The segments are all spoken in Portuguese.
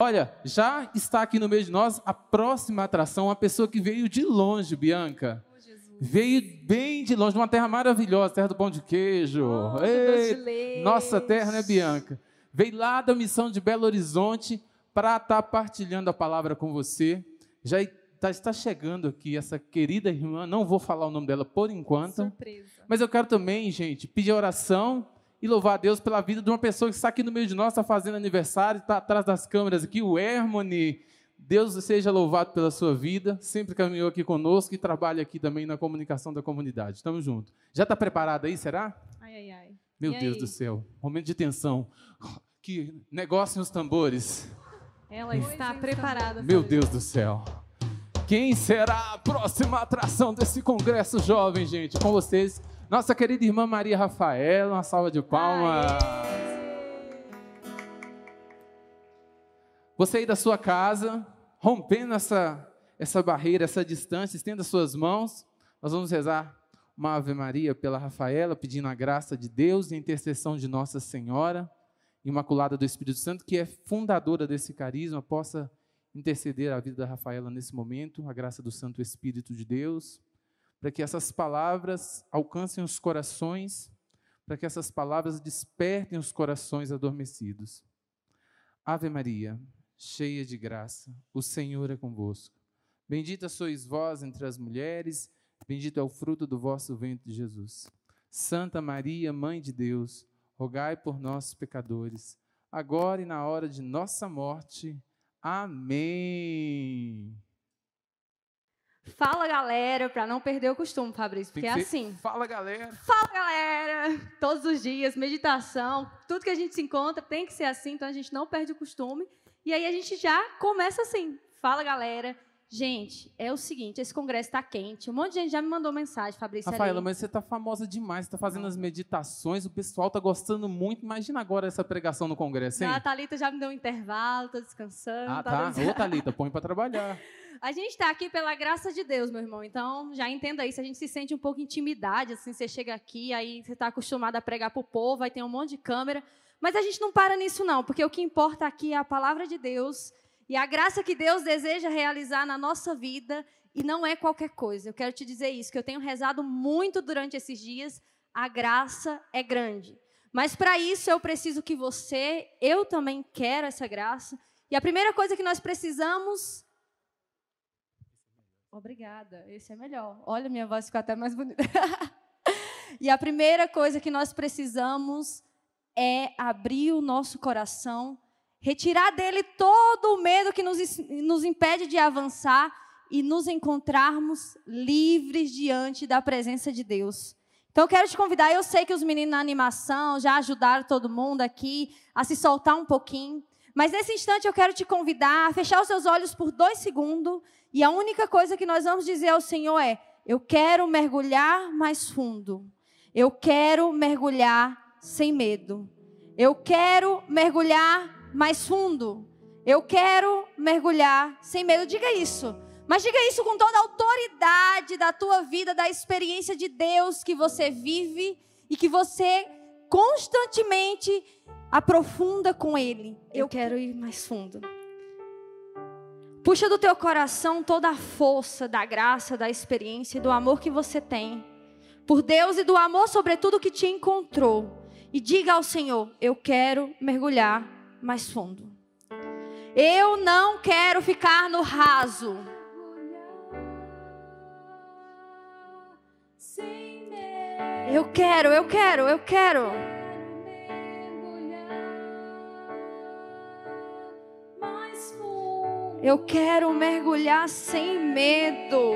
Olha, já está aqui no meio de nós a próxima atração, uma pessoa que veio de longe, Bianca. Veio bem de longe, de uma terra maravilhosa, terra do pão de queijo. Oh, Ei, nossa terra, né, Bianca? Veio lá da missão de Belo Horizonte para estar tá partilhando a palavra com você. Já tá, está chegando aqui essa querida irmã, não vou falar o nome dela por enquanto. Surpresa. Mas eu quero também, gente, pedir oração e louvar a Deus pela vida de uma pessoa que está aqui no meio de nós, está fazendo aniversário, está atrás das câmeras aqui, o Hermone. Deus seja louvado pela sua vida, sempre caminhou aqui conosco e trabalha aqui também na comunicação da comunidade. Estamos juntos. Já está preparado aí, será? Ai, ai, ai. Meu e Deus aí? do céu, momento de tensão. Que negócio os tambores. Ela está preparada. Meu Deus do céu. Quem será a próxima atração desse congresso jovem, gente? Com vocês, nossa querida irmã Maria Rafaela, uma salva de palmas. Você aí da sua casa, rompendo essa, essa barreira, essa distância, estenda suas mãos. Nós vamos rezar uma Ave Maria pela Rafaela, pedindo a graça de Deus e a intercessão de Nossa Senhora, Imaculada do Espírito Santo, que é fundadora desse carisma, possa interceder a vida da Rafaela nesse momento, a graça do Santo Espírito de Deus, para que essas palavras alcancem os corações, para que essas palavras despertem os corações adormecidos. Ave Maria, cheia de graça, o Senhor é convosco. Bendita sois vós entre as mulheres, bendito é o fruto do vosso ventre, Jesus. Santa Maria, Mãe de Deus, rogai por nós, pecadores, agora e na hora de nossa morte. Amém. Fala galera, para não perder o costume, Fabrício, porque é assim. Fala galera. Fala galera! Todos os dias, meditação, tudo que a gente se encontra tem que ser assim, então a gente não perde o costume. E aí a gente já começa assim. Fala galera. Gente, é o seguinte, esse congresso está quente. Um monte de gente já me mandou mensagem, Fabrício. Rafaela, mas você está famosa demais, você está fazendo as meditações, o pessoal está gostando muito. Imagina agora essa pregação no congresso, hein? Não, a Thalita já me deu um intervalo, tô descansando. Ah, tá. dando- Ô, Thalita, põe para trabalhar. A gente está aqui pela graça de Deus, meu irmão. Então, já entenda isso. A gente se sente um pouco intimidade, assim, você chega aqui, aí você está acostumado a pregar para o povo, aí tem um monte de câmera. Mas a gente não para nisso, não, porque o que importa aqui é a palavra de Deus e a graça que Deus deseja realizar na nossa vida, e não é qualquer coisa. Eu quero te dizer isso, que eu tenho rezado muito durante esses dias. A graça é grande. Mas para isso eu preciso que você, eu também quero essa graça. E a primeira coisa que nós precisamos Obrigada, esse é melhor. Olha, minha voz ficou até mais bonita. e a primeira coisa que nós precisamos é abrir o nosso coração, retirar dele todo o medo que nos, nos impede de avançar e nos encontrarmos livres diante da presença de Deus. Então, eu quero te convidar. Eu sei que os meninos na animação já ajudaram todo mundo aqui a se soltar um pouquinho. Mas nesse instante eu quero te convidar a fechar os seus olhos por dois segundos. E a única coisa que nós vamos dizer ao Senhor é: Eu quero mergulhar mais fundo. Eu quero mergulhar sem medo. Eu quero mergulhar mais fundo. Eu quero mergulhar sem medo. Diga isso. Mas diga isso com toda a autoridade da tua vida, da experiência de Deus que você vive e que você constantemente aprofunda com Ele. Eu quero ir mais fundo. Puxa do teu coração toda a força da graça, da experiência e do amor que você tem por Deus e do amor, sobretudo, que te encontrou. E diga ao Senhor: Eu quero mergulhar mais fundo. Eu não quero ficar no raso. Eu quero, eu quero, eu quero. Eu quero mergulhar sem medo.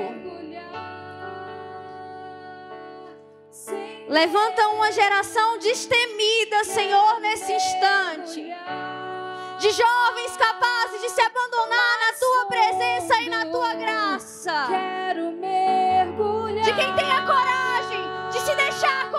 Levanta uma geração destemida, Senhor, nesse instante. De jovens capazes de se abandonar na tua presença e na tua graça. Quero mergulhar. De quem tem a coragem de se deixar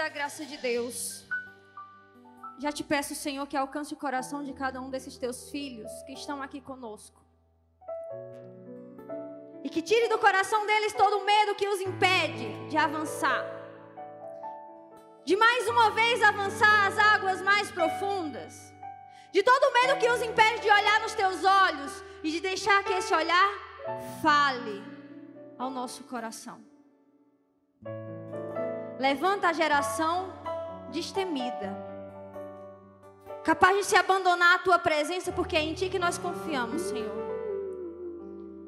da graça de Deus. Já te peço, Senhor, que alcance o coração de cada um desses teus filhos que estão aqui conosco. E que tire do coração deles todo o medo que os impede de avançar. De mais uma vez avançar às águas mais profundas. De todo o medo que os impede de olhar nos teus olhos e de deixar que esse olhar fale ao nosso coração. Levanta a geração destemida, capaz de se abandonar à tua presença, porque é em ti que nós confiamos, Senhor.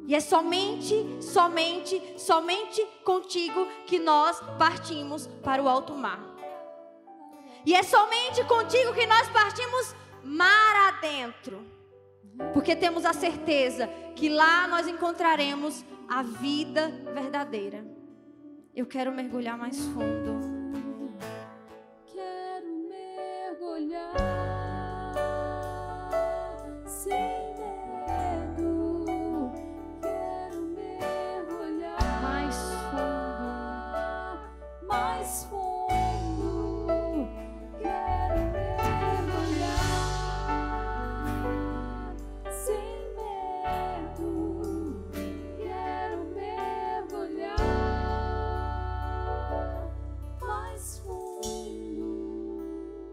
E é somente, somente, somente contigo que nós partimos para o alto mar. E é somente contigo que nós partimos mar adentro. Porque temos a certeza que lá nós encontraremos a vida verdadeira. Eu quero mergulhar mais fundo. Quero mergulhar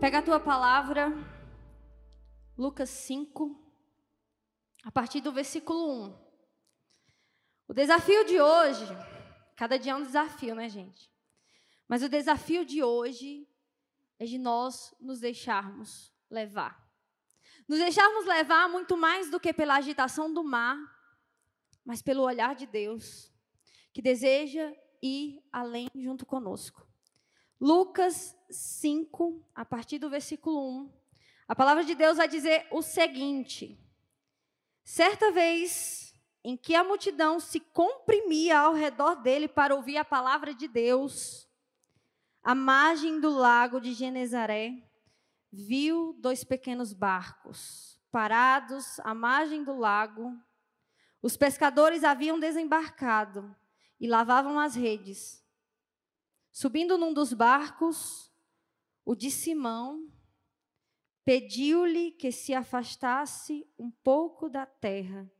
fundo. Pega a tua palavra, Lucas 5, a partir do versículo 1. O desafio de hoje, cada dia é um desafio, né, gente? Mas o desafio de hoje é de nós nos deixarmos levar. Nos deixarmos levar muito mais do que pela agitação do mar, mas pelo olhar de Deus, que deseja ir além junto conosco. Lucas 5, a partir do versículo 1. A palavra de Deus vai dizer o seguinte: Certa vez em que a multidão se comprimia ao redor dele para ouvir a palavra de Deus, à margem do lago de Genezaré, viu dois pequenos barcos parados à margem do lago. Os pescadores haviam desembarcado e lavavam as redes. Subindo num dos barcos, o de Simão pediu-lhe que se afastasse um pouco da terra.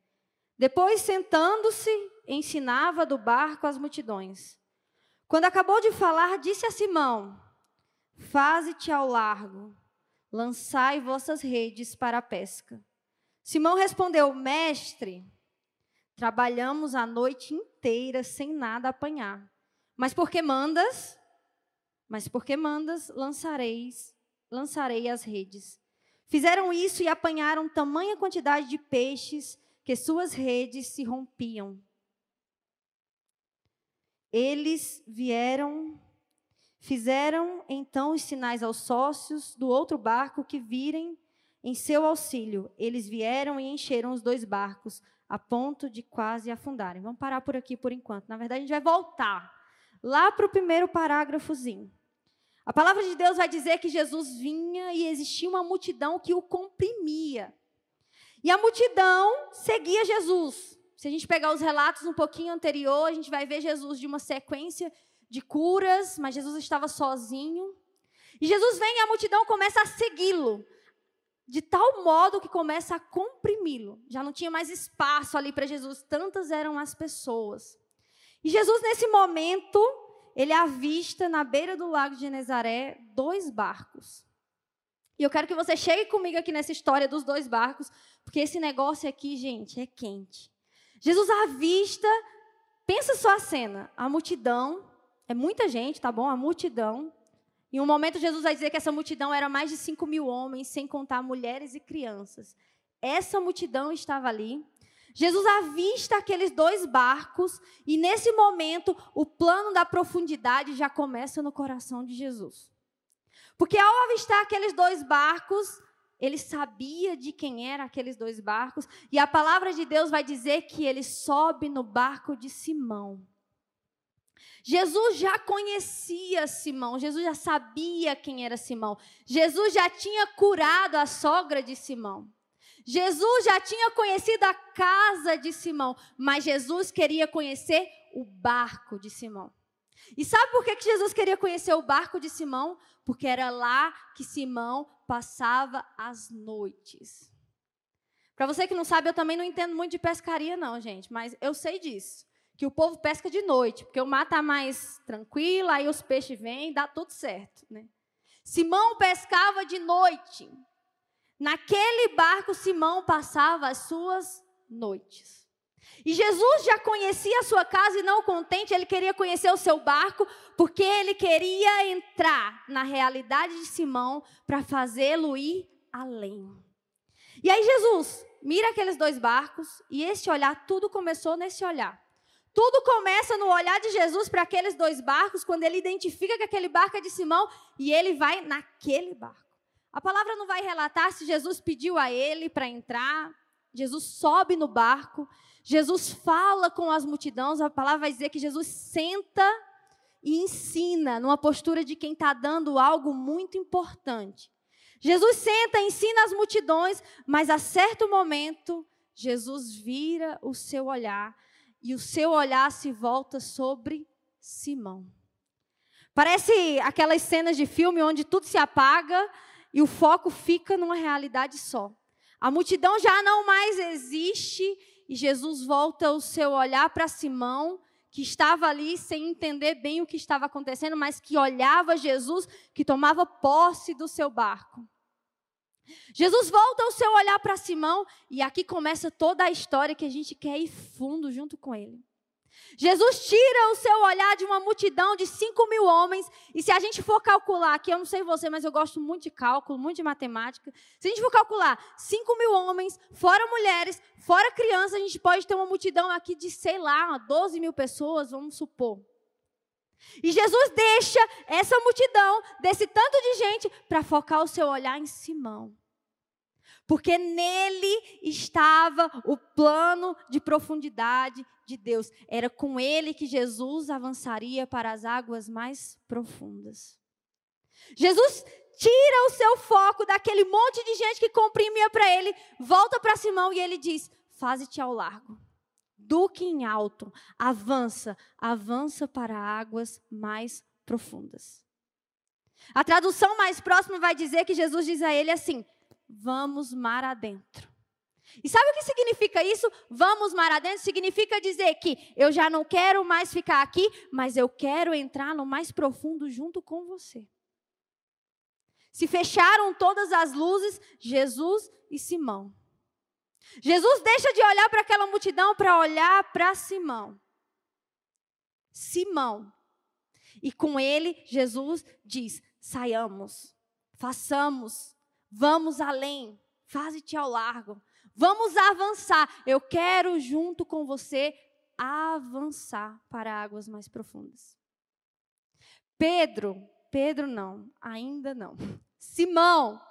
Depois, sentando-se, ensinava do barco as multidões. Quando acabou de falar, disse a Simão: Faze-te ao largo, lançai vossas redes para a pesca. Simão respondeu: Mestre, trabalhamos a noite inteira sem nada apanhar. Mas porque mandas? Mas porque mandas, lançareis, lançarei as redes. Fizeram isso e apanharam tamanha quantidade de peixes que suas redes se rompiam. Eles vieram, fizeram então os sinais aos sócios do outro barco que virem em seu auxílio. Eles vieram e encheram os dois barcos a ponto de quase afundarem. Vamos parar por aqui por enquanto. Na verdade, a gente vai voltar lá para o primeiro parágrafozinho. A palavra de Deus vai dizer que Jesus vinha e existia uma multidão que o comprimia. E a multidão seguia Jesus. Se a gente pegar os relatos um pouquinho anterior, a gente vai ver Jesus de uma sequência de curas, mas Jesus estava sozinho. E Jesus vem e a multidão começa a segui-lo, de tal modo que começa a comprimi-lo. Já não tinha mais espaço ali para Jesus, tantas eram as pessoas. E Jesus, nesse momento, ele avista na beira do lago de Genezaré dois barcos. E eu quero que você chegue comigo aqui nessa história dos dois barcos, porque esse negócio aqui, gente, é quente. Jesus avista, pensa só a cena, a multidão, é muita gente, tá bom? A multidão. Em um momento, Jesus vai dizer que essa multidão era mais de 5 mil homens, sem contar mulheres e crianças. Essa multidão estava ali. Jesus avista aqueles dois barcos, e nesse momento, o plano da profundidade já começa no coração de Jesus. Porque ao avistar aqueles dois barcos, ele sabia de quem eram aqueles dois barcos, e a palavra de Deus vai dizer que ele sobe no barco de Simão. Jesus já conhecia Simão, Jesus já sabia quem era Simão. Jesus já tinha curado a sogra de Simão. Jesus já tinha conhecido a casa de Simão, mas Jesus queria conhecer o barco de Simão. E sabe por que Jesus queria conhecer o barco de Simão? Porque era lá que Simão passava as noites. Para você que não sabe, eu também não entendo muito de pescaria, não, gente, mas eu sei disso. Que o povo pesca de noite, porque o mar está mais tranquilo, aí os peixes vêm, dá tudo certo. Né? Simão pescava de noite. Naquele barco, Simão passava as suas noites. E Jesus já conhecia a sua casa e não contente, ele queria conhecer o seu barco, porque ele queria entrar na realidade de Simão para fazê-lo ir além. E aí Jesus mira aqueles dois barcos e esse olhar, tudo começou nesse olhar. Tudo começa no olhar de Jesus para aqueles dois barcos, quando ele identifica que aquele barco é de Simão e ele vai naquele barco. A palavra não vai relatar se Jesus pediu a ele para entrar. Jesus sobe no barco Jesus fala com as multidões, a palavra vai dizer que Jesus senta e ensina numa postura de quem está dando algo muito importante. Jesus senta, ensina as multidões, mas a certo momento, Jesus vira o seu olhar e o seu olhar se volta sobre Simão. Parece aquelas cenas de filme onde tudo se apaga e o foco fica numa realidade só. A multidão já não mais existe e Jesus volta o seu olhar para Simão, que estava ali sem entender bem o que estava acontecendo, mas que olhava Jesus, que tomava posse do seu barco. Jesus volta o seu olhar para Simão, e aqui começa toda a história que a gente quer ir fundo junto com ele. Jesus tira o seu olhar de uma multidão de 5 mil homens, e se a gente for calcular, aqui eu não sei você, mas eu gosto muito de cálculo, muito de matemática. Se a gente for calcular 5 mil homens, fora mulheres, fora crianças, a gente pode ter uma multidão aqui de, sei lá, 12 mil pessoas, vamos supor. E Jesus deixa essa multidão, desse tanto de gente, para focar o seu olhar em Simão porque nele estava o plano de profundidade de Deus. Era com ele que Jesus avançaria para as águas mais profundas. Jesus tira o seu foco daquele monte de gente que comprimia para ele, volta para Simão e ele diz: Faze-te ao largo. Duque em alto, avança, avança para águas mais profundas. A tradução mais próxima vai dizer que Jesus diz a ele assim: vamos mar adentro. E sabe o que significa isso? Vamos mar adentro significa dizer que eu já não quero mais ficar aqui, mas eu quero entrar no mais profundo junto com você. Se fecharam todas as luzes, Jesus e Simão. Jesus deixa de olhar para aquela multidão para olhar para Simão. Simão. E com ele, Jesus diz: saiamos, façamos, Vamos além. Faze-te ao largo. Vamos avançar. Eu quero, junto com você, avançar para águas mais profundas. Pedro, Pedro não, ainda não. Simão,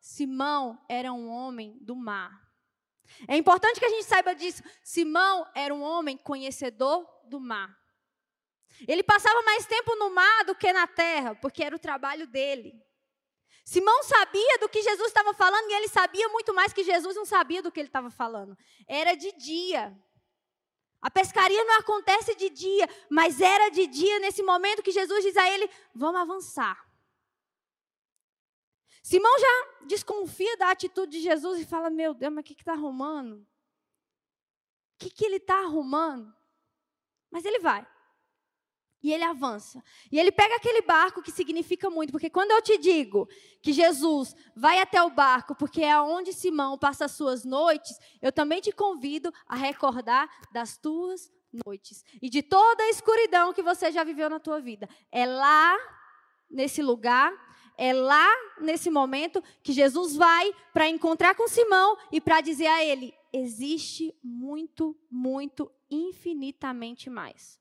Simão era um homem do mar. É importante que a gente saiba disso. Simão era um homem conhecedor do mar. Ele passava mais tempo no mar do que na terra, porque era o trabalho dele. Simão sabia do que Jesus estava falando e ele sabia muito mais que Jesus não sabia do que ele estava falando. Era de dia. A pescaria não acontece de dia, mas era de dia nesse momento que Jesus diz a ele: vamos avançar. Simão já desconfia da atitude de Jesus e fala: Meu Deus, mas o que está arrumando? O que, que ele está arrumando? Mas ele vai. E ele avança. E ele pega aquele barco que significa muito, porque quando eu te digo que Jesus vai até o barco, porque é onde Simão passa as suas noites, eu também te convido a recordar das tuas noites e de toda a escuridão que você já viveu na tua vida. É lá nesse lugar, é lá nesse momento que Jesus vai para encontrar com Simão e para dizer a ele: existe muito, muito, infinitamente mais.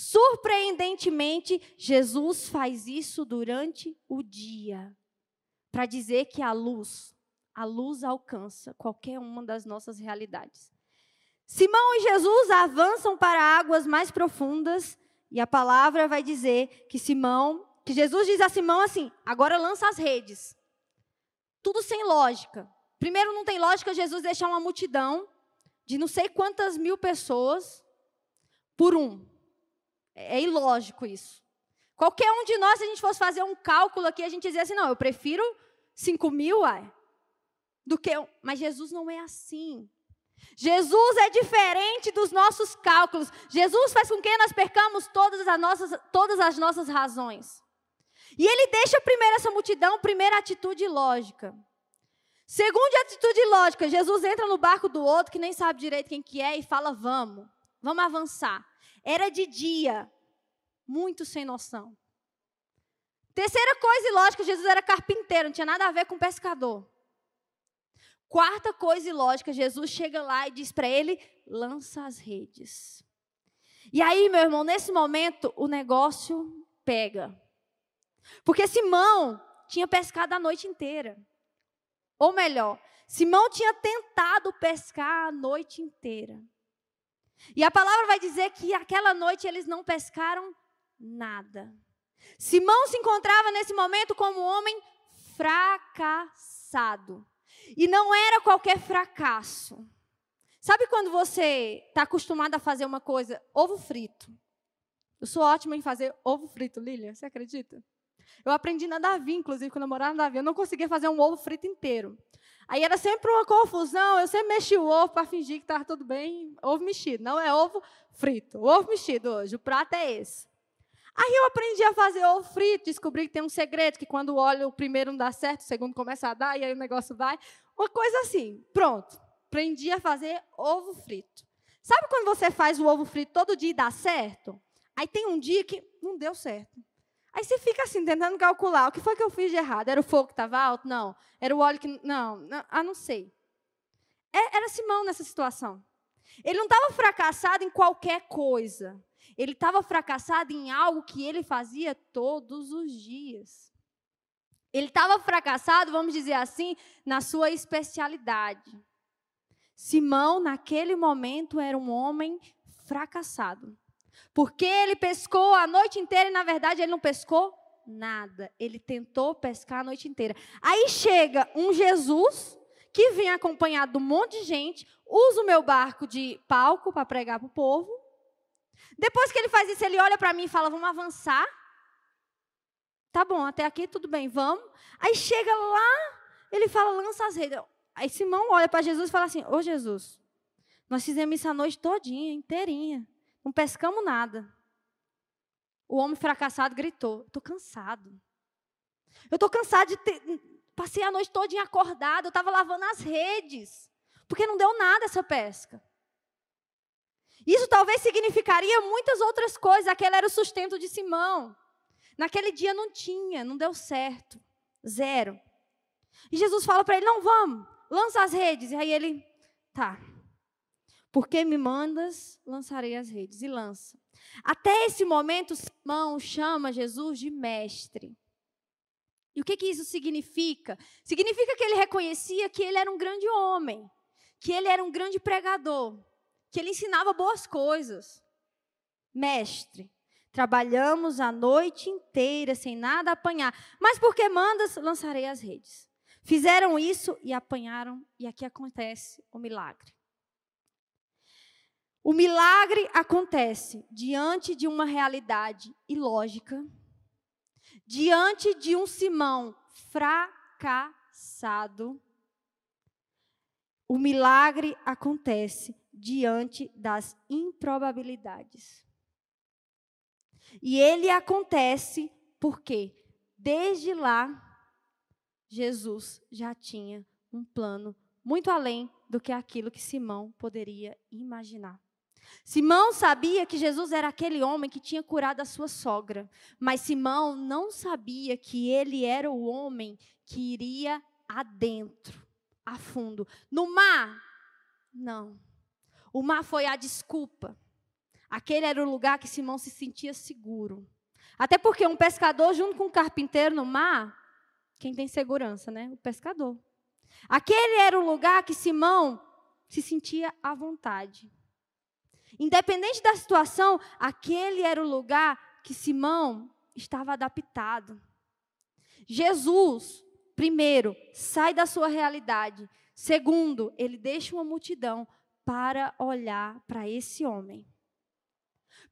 Surpreendentemente, Jesus faz isso durante o dia, para dizer que a luz, a luz alcança qualquer uma das nossas realidades. Simão e Jesus avançam para águas mais profundas, e a palavra vai dizer que Simão, que Jesus diz a Simão assim: agora lança as redes. Tudo sem lógica. Primeiro, não tem lógica Jesus deixar uma multidão de não sei quantas mil pessoas por um. É ilógico isso. Qualquer um de nós, se a gente fosse fazer um cálculo aqui, a gente dizia assim: não, eu prefiro 5 mil, uai, do que. um. Mas Jesus não é assim. Jesus é diferente dos nossos cálculos. Jesus faz com que nós percamos todas as nossas, todas as nossas razões. E ele deixa primeiro essa multidão, primeira atitude lógica. Segunda atitude lógica, Jesus entra no barco do outro, que nem sabe direito quem que é, e fala, vamos, vamos avançar. Era de dia, muito sem noção. Terceira coisa ilógica, Jesus era carpinteiro, não tinha nada a ver com pescador. Quarta coisa ilógica, Jesus chega lá e diz para ele: lança as redes. E aí, meu irmão, nesse momento, o negócio pega. Porque Simão tinha pescado a noite inteira. Ou melhor, Simão tinha tentado pescar a noite inteira. E a palavra vai dizer que aquela noite eles não pescaram nada. Simão se encontrava nesse momento como um homem fracassado. E não era qualquer fracasso. Sabe quando você está acostumado a fazer uma coisa, ovo frito? Eu sou ótima em fazer ovo frito, Lilian, você acredita? Eu aprendi na Davi, inclusive, quando eu morava na Davi. Eu não conseguia fazer um ovo frito inteiro. Aí era sempre uma confusão, eu sempre mexi o ovo para fingir que estava tudo bem. Ovo mexido, não é ovo frito. Ovo mexido hoje, o prato é esse. Aí eu aprendi a fazer ovo frito, descobri que tem um segredo, que quando o óleo o primeiro não dá certo, o segundo começa a dar, e aí o negócio vai. Uma coisa assim, pronto. Aprendi a fazer ovo frito. Sabe quando você faz o ovo frito todo dia e dá certo? Aí tem um dia que não deu certo. Aí você fica assim, tentando calcular. O que foi que eu fiz de errado? Era o fogo que estava alto? Não. Era o óleo que. Não, não ah, não sei. É, era Simão nessa situação. Ele não estava fracassado em qualquer coisa. Ele estava fracassado em algo que ele fazia todos os dias. Ele estava fracassado, vamos dizer assim, na sua especialidade. Simão, naquele momento, era um homem fracassado. Porque ele pescou a noite inteira e, na verdade, ele não pescou nada. Ele tentou pescar a noite inteira. Aí chega um Jesus que vem acompanhado de um monte de gente, usa o meu barco de palco para pregar para o povo. Depois que ele faz isso, ele olha para mim e fala: Vamos avançar. Tá bom, até aqui tudo bem, vamos. Aí chega lá, ele fala: Lança as redes. Aí Simão olha para Jesus e fala assim: Ô Jesus, nós fizemos isso a noite todinha, inteirinha. Não pescamos nada. O homem fracassado gritou: Estou cansado. Eu estou cansado de ter. Passei a noite toda acordado, eu estava lavando as redes, porque não deu nada essa pesca. Isso talvez significaria muitas outras coisas. Aquele era o sustento de Simão. Naquele dia não tinha, não deu certo. Zero. E Jesus fala para ele: Não, vamos, lança as redes. E aí ele, tá, porque me mandas, lançarei as redes. E lança. Até esse momento, Simão chama Jesus de mestre. E o que, que isso significa? Significa que ele reconhecia que ele era um grande homem, que ele era um grande pregador, que ele ensinava boas coisas. Mestre, trabalhamos a noite inteira sem nada apanhar, mas porque mandas, lançarei as redes. Fizeram isso e apanharam, e aqui acontece o milagre. O milagre acontece diante de uma realidade ilógica, diante de um Simão fracassado. O milagre acontece diante das improbabilidades. E ele acontece porque, desde lá, Jesus já tinha um plano muito além do que aquilo que Simão poderia imaginar. Simão sabia que Jesus era aquele homem que tinha curado a sua sogra, mas Simão não sabia que ele era o homem que iria adentro, a fundo. No mar, não. O mar foi a desculpa. Aquele era o lugar que Simão se sentia seguro. Até porque um pescador junto com um carpinteiro no mar, quem tem segurança, né? O pescador. Aquele era o lugar que Simão se sentia à vontade. Independente da situação, aquele era o lugar que Simão estava adaptado. Jesus, primeiro, sai da sua realidade. Segundo, ele deixa uma multidão para olhar para esse homem.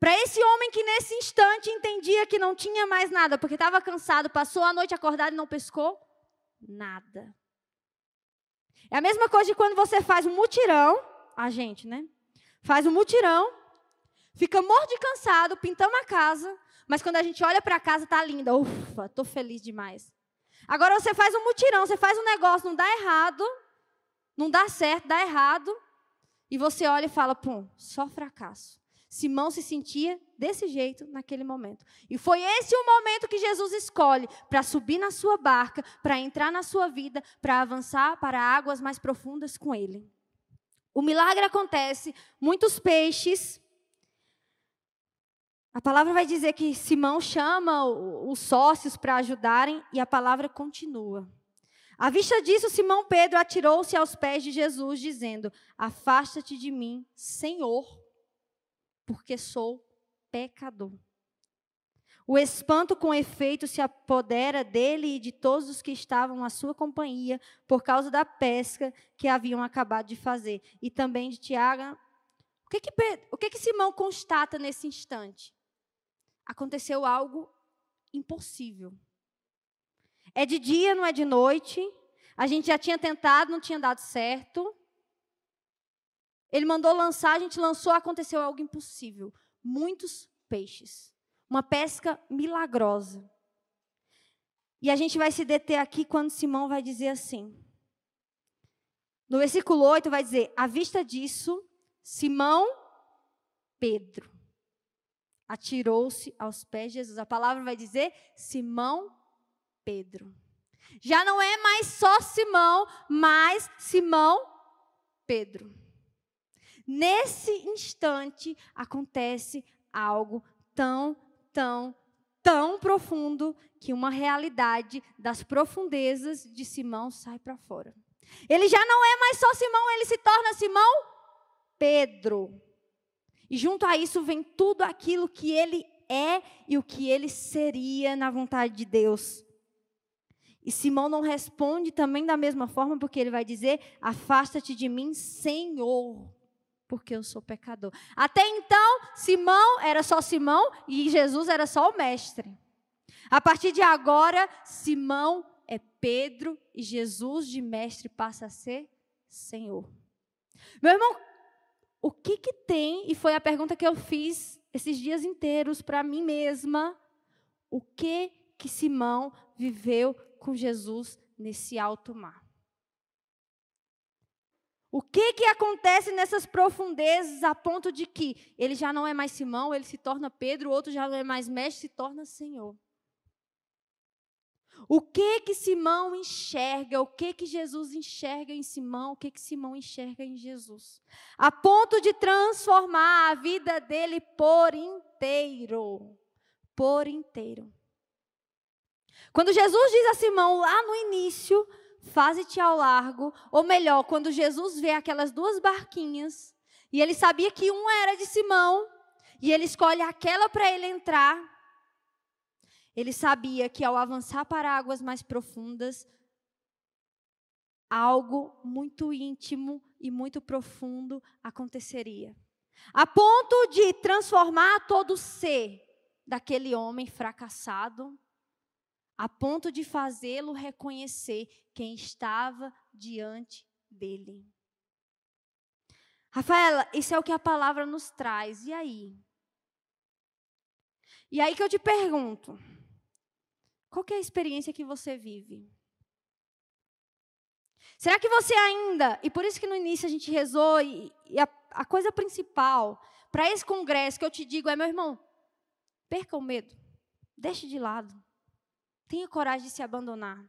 Para esse homem que nesse instante entendia que não tinha mais nada, porque estava cansado, passou a noite acordado e não pescou nada. É a mesma coisa de quando você faz um mutirão, a gente, né? Faz um mutirão, fica morto de cansado, pintamos a casa, mas quando a gente olha para a casa, tá linda. Ufa, estou feliz demais. Agora você faz um mutirão, você faz um negócio, não dá errado, não dá certo, dá errado, e você olha e fala, pum, só fracasso. Simão se sentia desse jeito naquele momento. E foi esse o momento que Jesus escolhe para subir na sua barca, para entrar na sua vida, para avançar para águas mais profundas com ele. O milagre acontece, muitos peixes. A palavra vai dizer que Simão chama os sócios para ajudarem e a palavra continua. À vista disso, Simão Pedro atirou-se aos pés de Jesus, dizendo: Afasta-te de mim, Senhor, porque sou pecador. O espanto com efeito se apodera dele e de todos os que estavam à sua companhia por causa da pesca que haviam acabado de fazer. E também de Tiago. O que, que, o que, que Simão constata nesse instante? Aconteceu algo impossível. É de dia, não é de noite. A gente já tinha tentado, não tinha dado certo. Ele mandou lançar, a gente lançou, aconteceu algo impossível. Muitos peixes. Uma pesca milagrosa. E a gente vai se deter aqui quando Simão vai dizer assim. No versículo 8 vai dizer: À vista disso, Simão Pedro atirou-se aos pés de Jesus. A palavra vai dizer Simão Pedro. Já não é mais só Simão, mas Simão Pedro. Nesse instante acontece algo tão tão, tão profundo que uma realidade das profundezas de Simão sai para fora. Ele já não é mais só Simão, ele se torna Simão Pedro. E junto a isso vem tudo aquilo que ele é e o que ele seria na vontade de Deus. E Simão não responde também da mesma forma, porque ele vai dizer: Afasta-te de mim, Senhor porque eu sou pecador. Até então, Simão era só Simão e Jesus era só o mestre. A partir de agora, Simão é Pedro e Jesus de mestre passa a ser Senhor. Meu irmão, o que que tem, e foi a pergunta que eu fiz esses dias inteiros para mim mesma, o que que Simão viveu com Jesus nesse alto mar? O que, que acontece nessas profundezas a ponto de que ele já não é mais Simão, ele se torna Pedro, o outro já não é mais mestre, se torna Senhor? O que que Simão enxerga? O que que Jesus enxerga em Simão? O que que Simão enxerga em Jesus? A ponto de transformar a vida dele por inteiro. Por inteiro. Quando Jesus diz a Simão lá no início, faze-te ao largo, ou melhor, quando Jesus vê aquelas duas barquinhas, e ele sabia que um era de Simão, e ele escolhe aquela para ele entrar, ele sabia que ao avançar para águas mais profundas, algo muito íntimo e muito profundo aconteceria. A ponto de transformar todo o ser daquele homem fracassado, a ponto de fazê-lo reconhecer quem estava diante dele. Rafaela, isso é o que a palavra nos traz. E aí? E aí que eu te pergunto: qual é a experiência que você vive? Será que você ainda, e por isso que no início a gente rezou, e, e a, a coisa principal para esse congresso que eu te digo é, meu irmão, perca o medo, deixe de lado, tenha coragem de se abandonar.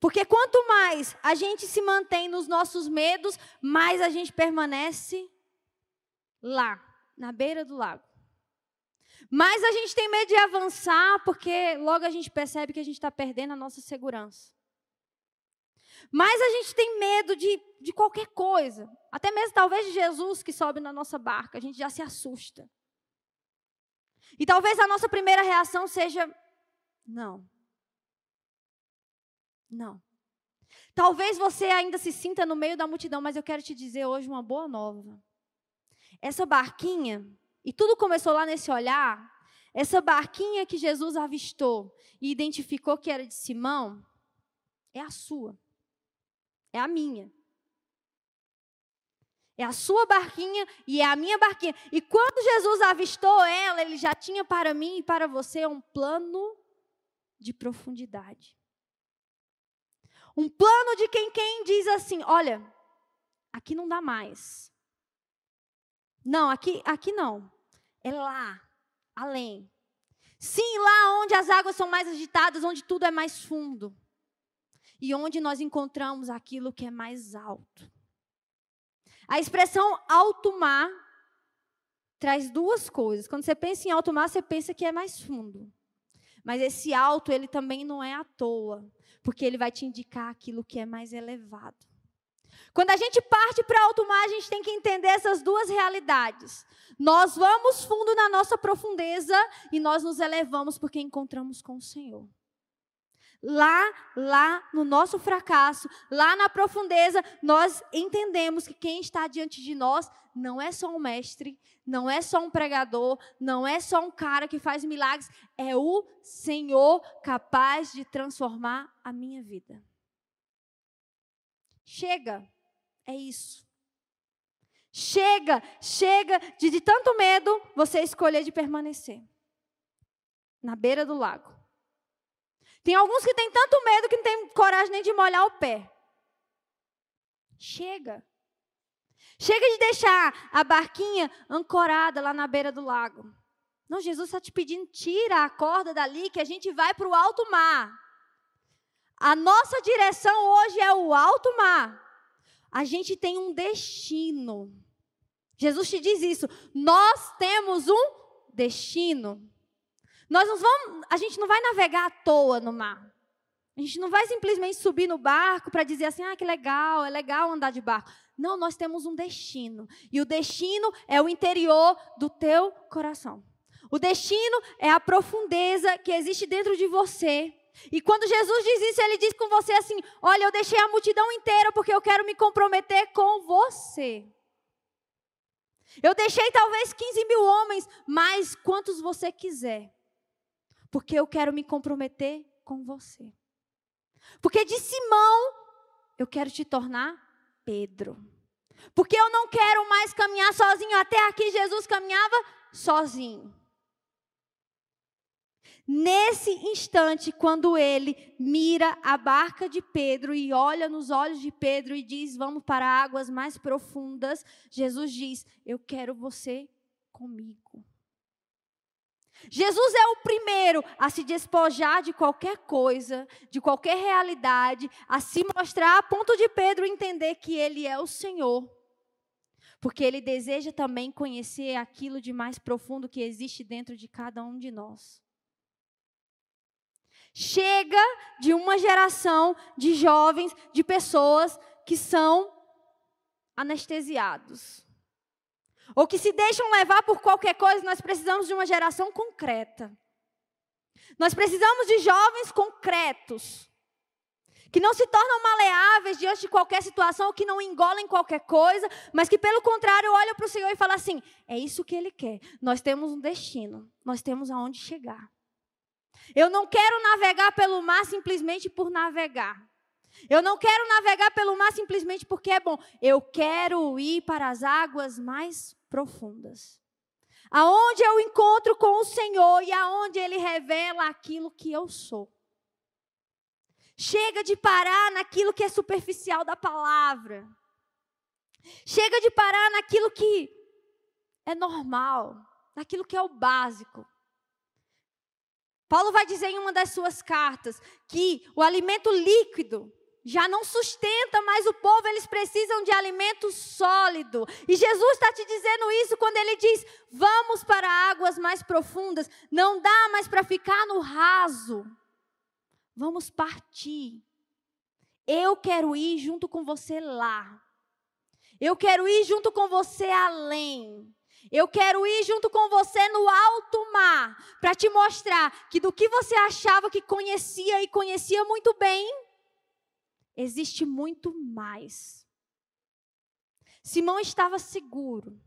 Porque quanto mais a gente se mantém nos nossos medos, mais a gente permanece lá, na beira do lago. Mais a gente tem medo de avançar, porque logo a gente percebe que a gente está perdendo a nossa segurança. Mais a gente tem medo de, de qualquer coisa. Até mesmo, talvez, de Jesus que sobe na nossa barca. A gente já se assusta. E talvez a nossa primeira reação seja: não. Não. Talvez você ainda se sinta no meio da multidão, mas eu quero te dizer hoje uma boa nova. Essa barquinha, e tudo começou lá nesse olhar, essa barquinha que Jesus avistou e identificou que era de Simão, é a sua. É a minha. É a sua barquinha e é a minha barquinha. E quando Jesus avistou ela, ele já tinha para mim e para você um plano de profundidade. Um plano de quem quem diz assim: olha, aqui não dá mais. Não, aqui, aqui não. É lá, além. Sim, lá onde as águas são mais agitadas, onde tudo é mais fundo. E onde nós encontramos aquilo que é mais alto. A expressão alto mar traz duas coisas. Quando você pensa em alto mar, você pensa que é mais fundo. Mas esse alto, ele também não é à toa porque ele vai te indicar aquilo que é mais elevado. Quando a gente parte para alto mar, a gente tem que entender essas duas realidades. Nós vamos fundo na nossa profundeza e nós nos elevamos porque encontramos com o Senhor. Lá, lá no nosso fracasso, lá na profundeza, nós entendemos que quem está diante de nós não é só um mestre, não é só um pregador, não é só um cara que faz milagres, é o Senhor capaz de transformar a minha vida. Chega, é isso. Chega, chega de, de tanto medo você escolher de permanecer na beira do lago. Tem alguns que têm tanto medo que não tem coragem nem de molhar o pé. Chega. Chega de deixar a barquinha ancorada lá na beira do lago. Não, Jesus está te pedindo, tira a corda dali que a gente vai para o alto mar. A nossa direção hoje é o alto mar. A gente tem um destino. Jesus te diz isso. Nós temos um destino. Nós não vamos, a gente não vai navegar à toa no mar. A gente não vai simplesmente subir no barco para dizer assim, ah, que legal, é legal andar de barco. Não, nós temos um destino. E o destino é o interior do teu coração. O destino é a profundeza que existe dentro de você. E quando Jesus diz isso, ele diz com você assim: Olha, eu deixei a multidão inteira porque eu quero me comprometer com você. Eu deixei talvez 15 mil homens, mas quantos você quiser. Porque eu quero me comprometer com você. Porque de Simão, eu quero te tornar Pedro. Porque eu não quero mais caminhar sozinho. Até aqui Jesus caminhava sozinho. Nesse instante, quando ele mira a barca de Pedro e olha nos olhos de Pedro e diz: Vamos para águas mais profundas, Jesus diz: Eu quero você comigo. Jesus é o primeiro a se despojar de qualquer coisa, de qualquer realidade, a se mostrar a ponto de Pedro entender que ele é o Senhor. Porque ele deseja também conhecer aquilo de mais profundo que existe dentro de cada um de nós. Chega de uma geração de jovens, de pessoas que são anestesiados ou que se deixam levar por qualquer coisa, nós precisamos de uma geração concreta. Nós precisamos de jovens concretos, que não se tornam maleáveis diante de qualquer situação, ou que não engolem qualquer coisa, mas que, pelo contrário, olham para o Senhor e falam assim: é isso que Ele quer. Nós temos um destino, nós temos aonde chegar. Eu não quero navegar pelo mar simplesmente por navegar. Eu não quero navegar pelo mar simplesmente porque é bom. Eu quero ir para as águas mais profundas. aonde eu encontro com o Senhor e aonde Ele revela aquilo que eu sou. Chega de parar naquilo que é superficial da palavra. Chega de parar naquilo que é normal, naquilo que é o básico. Paulo vai dizer em uma das suas cartas que o alimento líquido já não sustenta mais o povo, eles precisam de alimento sólido. E Jesus está te dizendo isso quando ele diz: vamos para águas mais profundas. Não dá mais para ficar no raso. Vamos partir. Eu quero ir junto com você lá. Eu quero ir junto com você além. Eu quero ir junto com você no alto mar para te mostrar que do que você achava que conhecia e conhecia muito bem, existe muito mais. Simão estava seguro.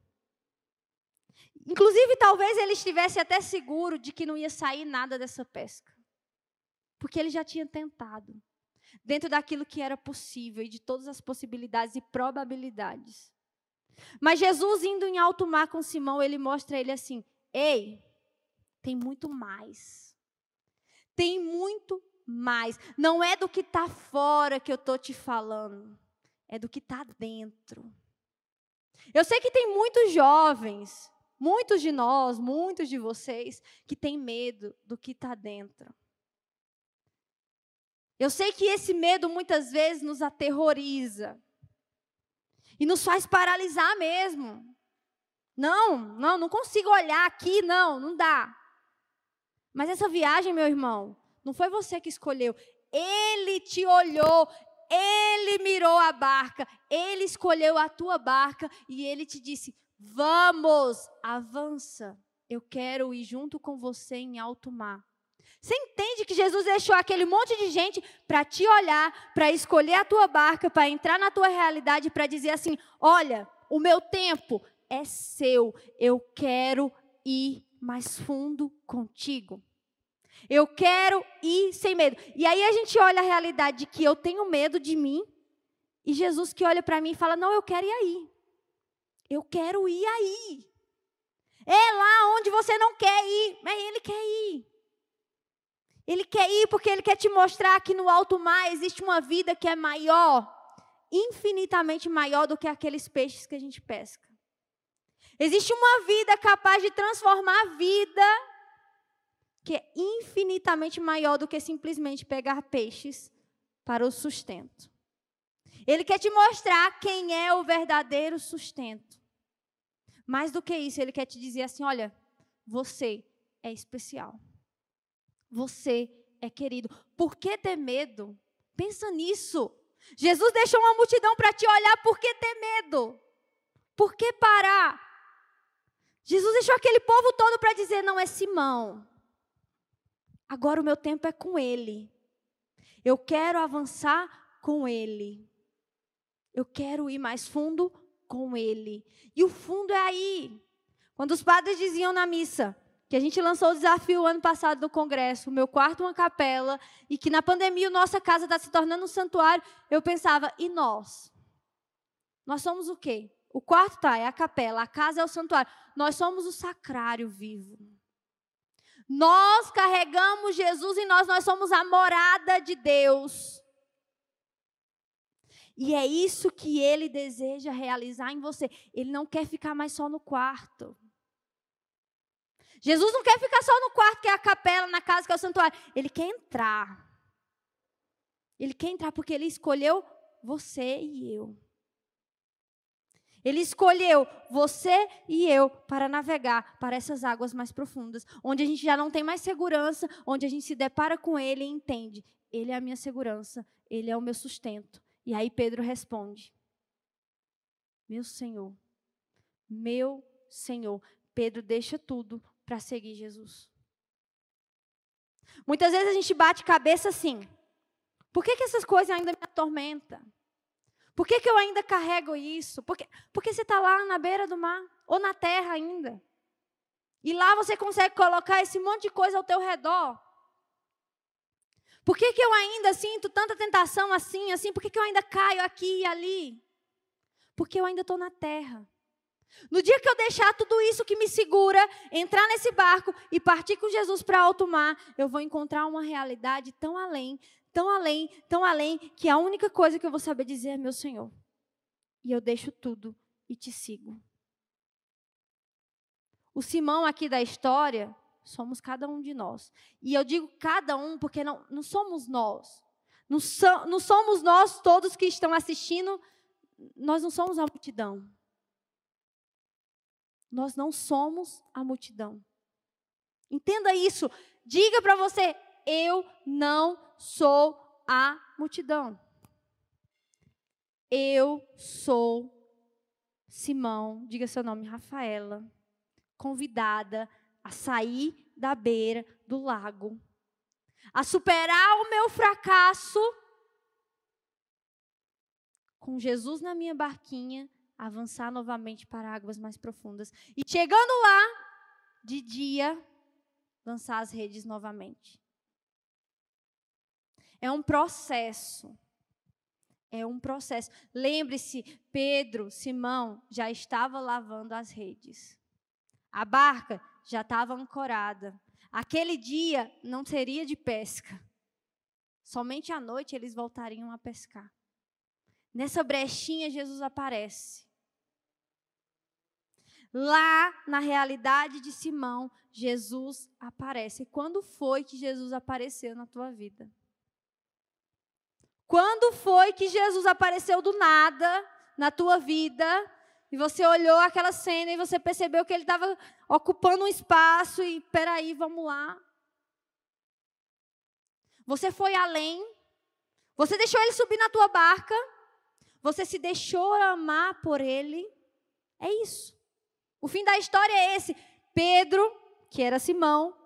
Inclusive, talvez ele estivesse até seguro de que não ia sair nada dessa pesca. Porque ele já tinha tentado. Dentro daquilo que era possível e de todas as possibilidades e probabilidades. Mas Jesus, indo em alto mar com Simão, ele mostra a ele assim: Ei, tem muito mais. Tem muito mais. Não é do que está fora que eu estou te falando, é do que está dentro. Eu sei que tem muitos jovens, muitos de nós, muitos de vocês, que têm medo do que está dentro. Eu sei que esse medo muitas vezes nos aterroriza e nos faz paralisar mesmo. Não, não, não consigo olhar aqui, não, não dá. Mas essa viagem, meu irmão, não foi você que escolheu. Ele te olhou, ele mirou a barca, ele escolheu a tua barca e ele te disse: Vamos, avança. Eu quero ir junto com você em alto mar. Você entende que Jesus deixou aquele monte de gente para te olhar, para escolher a tua barca, para entrar na tua realidade, para dizer assim: olha, o meu tempo é seu, eu quero ir mais fundo contigo. Eu quero ir sem medo. E aí a gente olha a realidade de que eu tenho medo de mim, e Jesus que olha para mim e fala: Não, eu quero ir aí. Eu quero ir aí. É lá onde você não quer ir, mas Ele quer ir. Ele quer ir porque Ele quer te mostrar que no alto mar existe uma vida que é maior, infinitamente maior do que aqueles peixes que a gente pesca. Existe uma vida capaz de transformar a vida que é infinitamente maior do que simplesmente pegar peixes para o sustento. Ele quer te mostrar quem é o verdadeiro sustento. Mais do que isso, ele quer te dizer assim: olha, você é especial. Você é querido. Por que ter medo? Pensa nisso. Jesus deixou uma multidão para te olhar, por que ter medo? Por que parar? Jesus deixou aquele povo todo para dizer: não é Simão, Agora o meu tempo é com Ele. Eu quero avançar com Ele. Eu quero ir mais fundo com Ele. E o fundo é aí. Quando os padres diziam na missa que a gente lançou o desafio ano passado no congresso, o meu quarto uma capela, e que na pandemia nossa casa está se tornando um santuário, eu pensava, e nós? Nós somos o quê? O quarto tá, é a capela, a casa é o santuário. Nós somos o sacrário vivo. Nós carregamos Jesus em nós, nós somos a morada de Deus. E é isso que ele deseja realizar em você. Ele não quer ficar mais só no quarto. Jesus não quer ficar só no quarto, que é a capela, na casa, que é o santuário. Ele quer entrar. Ele quer entrar porque ele escolheu você e eu. Ele escolheu você e eu para navegar para essas águas mais profundas, onde a gente já não tem mais segurança, onde a gente se depara com Ele e entende: Ele é a minha segurança, Ele é o meu sustento. E aí Pedro responde: Meu Senhor, meu Senhor. Pedro deixa tudo para seguir Jesus. Muitas vezes a gente bate cabeça assim: por que, que essas coisas ainda me atormentam? Por que, que eu ainda carrego isso? Porque, porque você está lá na beira do mar, ou na terra ainda. E lá você consegue colocar esse monte de coisa ao teu redor. Por que, que eu ainda sinto tanta tentação assim, assim? Por que, que eu ainda caio aqui e ali? Porque eu ainda estou na terra. No dia que eu deixar tudo isso que me segura, entrar nesse barco e partir com Jesus para alto mar, eu vou encontrar uma realidade tão além, tão além, tão além, que a única coisa que eu vou saber dizer é meu Senhor. E eu deixo tudo e te sigo. O Simão aqui da história somos cada um de nós. E eu digo cada um porque não, não somos nós. Não, so, não somos nós todos que estão assistindo, nós não somos a multidão. Nós não somos a multidão. Entenda isso. Diga para você: eu não sou a multidão. Eu sou Simão, diga seu nome, Rafaela, convidada a sair da beira do lago, a superar o meu fracasso com Jesus na minha barquinha, avançar novamente para águas mais profundas. E chegando lá, de dia, lançar as redes novamente. É um processo. É um processo. Lembre-se, Pedro, Simão, já estava lavando as redes. A barca já estava ancorada. Aquele dia não seria de pesca. Somente à noite eles voltariam a pescar. Nessa brechinha, Jesus aparece. Lá na realidade de Simão, Jesus aparece. E quando foi que Jesus apareceu na tua vida? Quando foi que Jesus apareceu do nada na tua vida e você olhou aquela cena e você percebeu que ele estava ocupando um espaço e peraí, vamos lá. Você foi além. Você deixou ele subir na tua barca. Você se deixou amar por ele. É isso. O fim da história é esse. Pedro, que era Simão,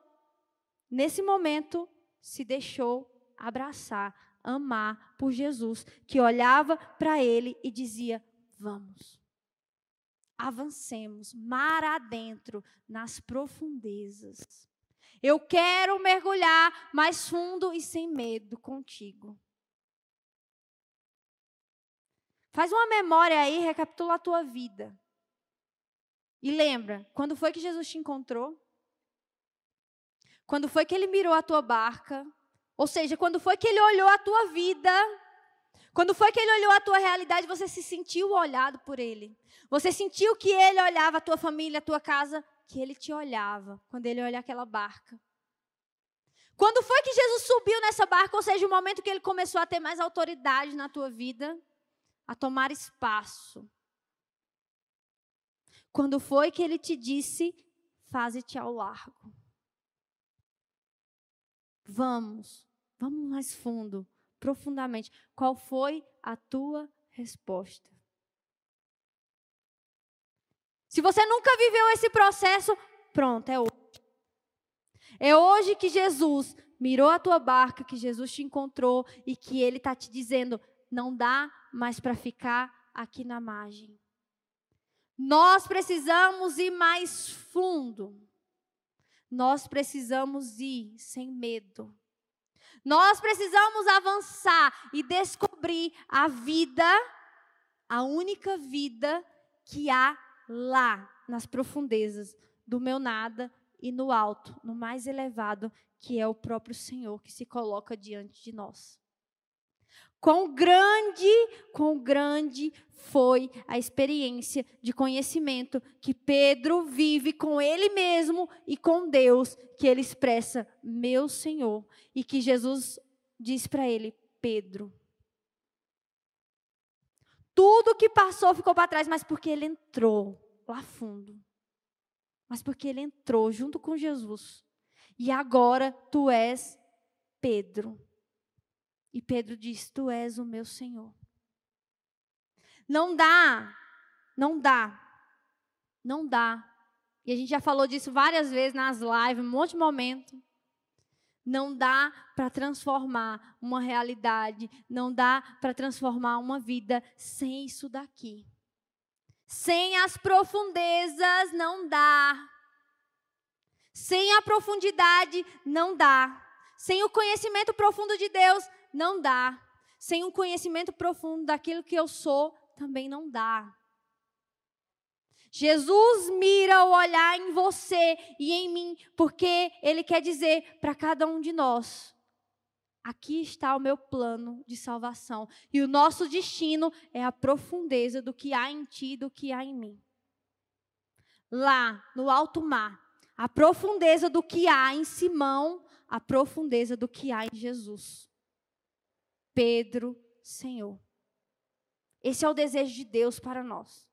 nesse momento se deixou abraçar, amar por Jesus, que olhava para ele e dizia: Vamos avancemos mar adentro nas profundezas. Eu quero mergulhar mais fundo e sem medo contigo. Faz uma memória aí, recapitula a tua vida. E lembra, quando foi que Jesus te encontrou? Quando foi que ele mirou a tua barca? Ou seja, quando foi que ele olhou a tua vida quando foi que ele olhou a tua realidade, você se sentiu olhado por ele. Você sentiu que ele olhava a tua família, a tua casa, que ele te olhava quando ele olha aquela barca. Quando foi que Jesus subiu nessa barca, ou seja, o momento que ele começou a ter mais autoridade na tua vida, a tomar espaço. Quando foi que ele te disse: faze-te ao largo. Vamos, vamos mais fundo profundamente. Qual foi a tua resposta? Se você nunca viveu esse processo, pronto, é hoje. É hoje que Jesus mirou a tua barca, que Jesus te encontrou e que Ele está te dizendo: não dá mais para ficar aqui na margem. Nós precisamos ir mais fundo. Nós precisamos ir sem medo. Nós precisamos avançar e descobrir a vida, a única vida que há lá, nas profundezas do meu nada e no alto, no mais elevado, que é o próprio Senhor que se coloca diante de nós. Quão grande, quão grande foi a experiência de conhecimento que Pedro vive com ele mesmo e com Deus, que ele expressa, meu Senhor, e que Jesus diz para ele, Pedro. Tudo que passou ficou para trás, mas porque ele entrou lá fundo. Mas porque ele entrou junto com Jesus. E agora tu és Pedro. E Pedro diz: Tu és o meu Senhor. Não dá, não dá, não dá. E a gente já falou disso várias vezes nas lives, um monte de momento. Não dá para transformar uma realidade, não dá para transformar uma vida sem isso daqui. Sem as profundezas, não dá. Sem a profundidade, não dá. Sem o conhecimento profundo de Deus, não dá. Sem um conhecimento profundo daquilo que eu sou, também não dá. Jesus mira o olhar em você e em mim, porque Ele quer dizer para cada um de nós: aqui está o meu plano de salvação. E o nosso destino é a profundeza do que há em ti e do que há em mim. Lá, no alto mar, a profundeza do que há em Simão, a profundeza do que há em Jesus. Pedro, Senhor. Esse é o desejo de Deus para nós.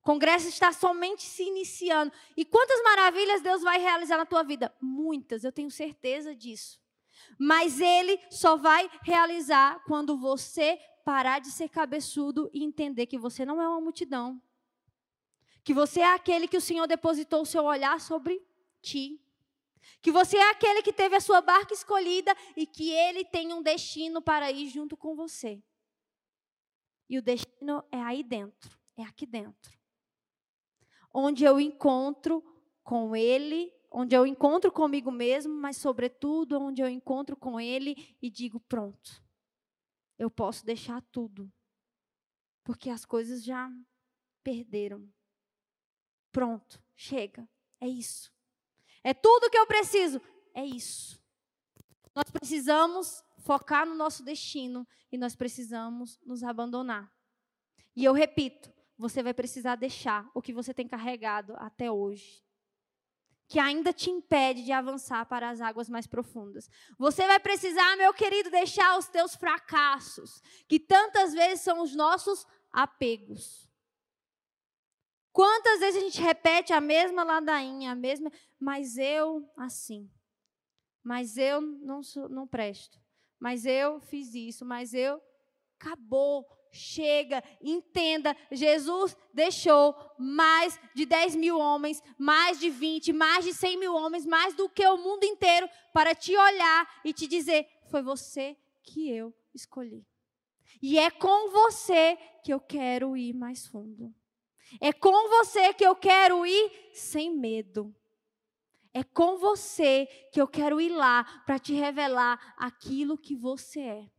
O congresso está somente se iniciando. E quantas maravilhas Deus vai realizar na tua vida? Muitas, eu tenho certeza disso. Mas Ele só vai realizar quando você parar de ser cabeçudo e entender que você não é uma multidão. Que você é aquele que o Senhor depositou o seu olhar sobre ti. Que você é aquele que teve a sua barca escolhida e que Ele tem um destino para ir junto com você. E o destino é aí dentro, é aqui dentro. Onde eu encontro com Ele, onde eu encontro comigo mesmo, mas, sobretudo, onde eu encontro com Ele e digo: pronto, eu posso deixar tudo, porque as coisas já perderam. Pronto, chega, é isso. É tudo que eu preciso, é isso. Nós precisamos focar no nosso destino e nós precisamos nos abandonar. E eu repito, você vai precisar deixar o que você tem carregado até hoje, que ainda te impede de avançar para as águas mais profundas. Você vai precisar, meu querido, deixar os teus fracassos, que tantas vezes são os nossos apegos. Quantas vezes a gente repete a mesma ladainha, a mesma, mas eu assim. Mas eu não sou, não presto mas eu fiz isso, mas eu. Acabou, chega, entenda. Jesus deixou mais de 10 mil homens, mais de 20, mais de 100 mil homens, mais do que o mundo inteiro, para te olhar e te dizer: foi você que eu escolhi. E é com você que eu quero ir mais fundo. É com você que eu quero ir sem medo. É com você que eu quero ir lá para te revelar aquilo que você é.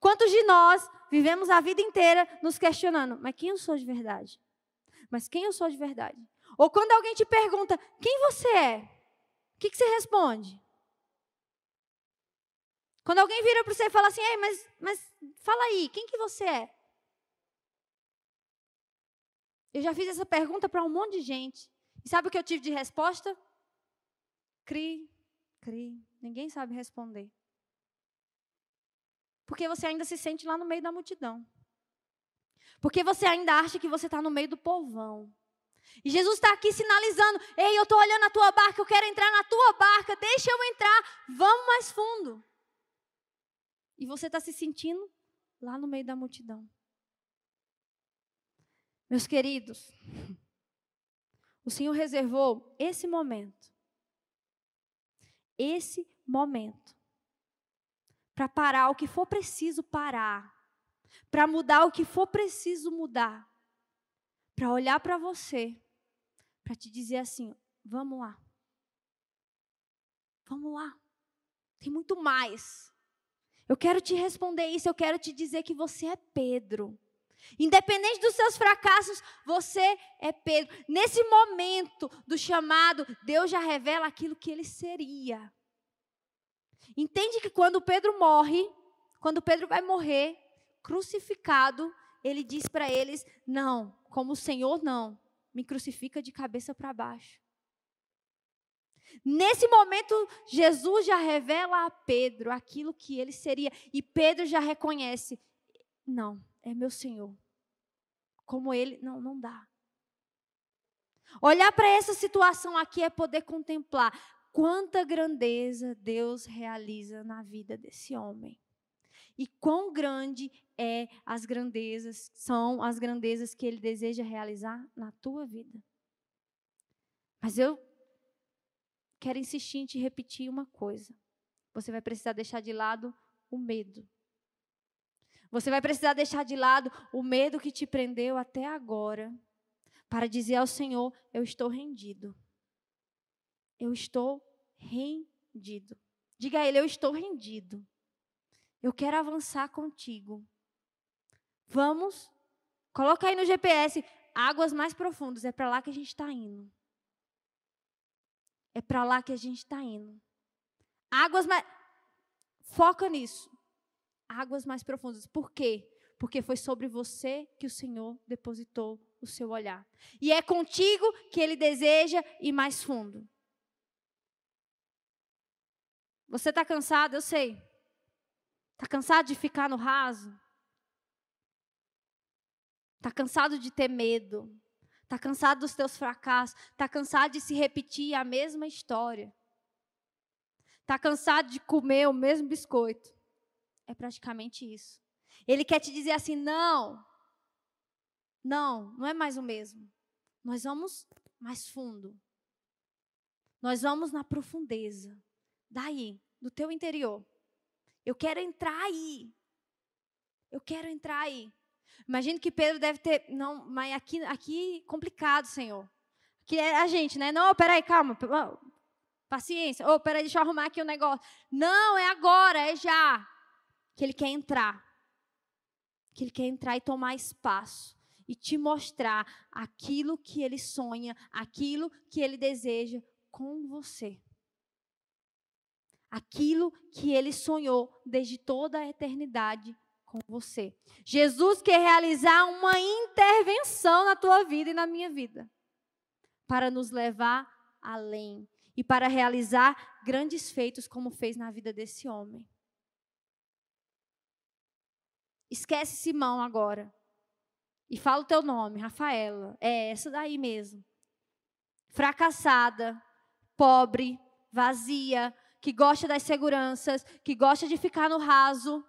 Quantos de nós vivemos a vida inteira nos questionando, mas quem eu sou de verdade? Mas quem eu sou de verdade? Ou quando alguém te pergunta, quem você é? O que, que você responde? Quando alguém vira para você e fala assim, Ei, mas, mas fala aí, quem que você é? Eu já fiz essa pergunta para um monte de gente. E sabe o que eu tive de resposta? Cri, cri. Ninguém sabe responder. Porque você ainda se sente lá no meio da multidão. Porque você ainda acha que você está no meio do povão. E Jesus está aqui sinalizando: Ei, eu estou olhando a tua barca, eu quero entrar na tua barca, deixa eu entrar, vamos mais fundo. E você está se sentindo lá no meio da multidão. Meus queridos, o Senhor reservou esse momento. Esse momento. Para parar o que for preciso parar. Para mudar o que for preciso mudar. Para olhar para você. Para te dizer assim: vamos lá. Vamos lá. Tem muito mais. Eu quero te responder isso, eu quero te dizer que você é Pedro. Independente dos seus fracassos, você é Pedro. Nesse momento do chamado, Deus já revela aquilo que ele seria. Entende que quando Pedro morre, quando Pedro vai morrer, crucificado, ele diz para eles: Não, como o Senhor não, me crucifica de cabeça para baixo. Nesse momento, Jesus já revela a Pedro aquilo que ele seria, e Pedro já reconhece: Não, é meu Senhor. Como ele, não, não dá. Olhar para essa situação aqui é poder contemplar quanta grandeza Deus realiza na vida desse homem. E quão grande é as grandezas, são as grandezas que ele deseja realizar na tua vida. Mas eu quero insistir em te repetir uma coisa. Você vai precisar deixar de lado o medo. Você vai precisar deixar de lado o medo que te prendeu até agora, para dizer ao Senhor: Eu estou rendido. Eu estou rendido. Diga a Ele: Eu estou rendido. Eu quero avançar contigo. Vamos? Coloca aí no GPS. águas mais profundas, é para lá que a gente está indo. É para lá que a gente está indo. Águas mais. Foca nisso. Águas mais profundas. Por quê? Porque foi sobre você que o Senhor depositou o seu olhar. E é contigo que ele deseja ir mais fundo. Você está cansado, eu sei. Está cansado de ficar no raso? Está cansado de ter medo? Está cansado dos teus fracassos? Está cansado de se repetir a mesma história? Está cansado de comer o mesmo biscoito? É praticamente isso. Ele quer te dizer assim: não, não, não é mais o mesmo. Nós vamos mais fundo. Nós vamos na profundeza. Daí, do teu interior. Eu quero entrar aí. Eu quero entrar aí. Imagino que Pedro deve ter. Não, mas aqui, aqui complicado, Senhor. Que é a gente, né? Não, peraí, calma. Paciência. Oh, peraí, deixa eu arrumar aqui o um negócio. Não, é agora, é já. Que ele quer entrar. Que ele quer entrar e tomar espaço. E te mostrar aquilo que ele sonha, aquilo que ele deseja com você. Aquilo que ele sonhou desde toda a eternidade com você. Jesus quer realizar uma intervenção na tua vida e na minha vida para nos levar além e para realizar grandes feitos como fez na vida desse homem. Esquece Simão agora. E fala o teu nome, Rafaela. É essa daí mesmo. Fracassada, pobre, vazia, que gosta das seguranças, que gosta de ficar no raso,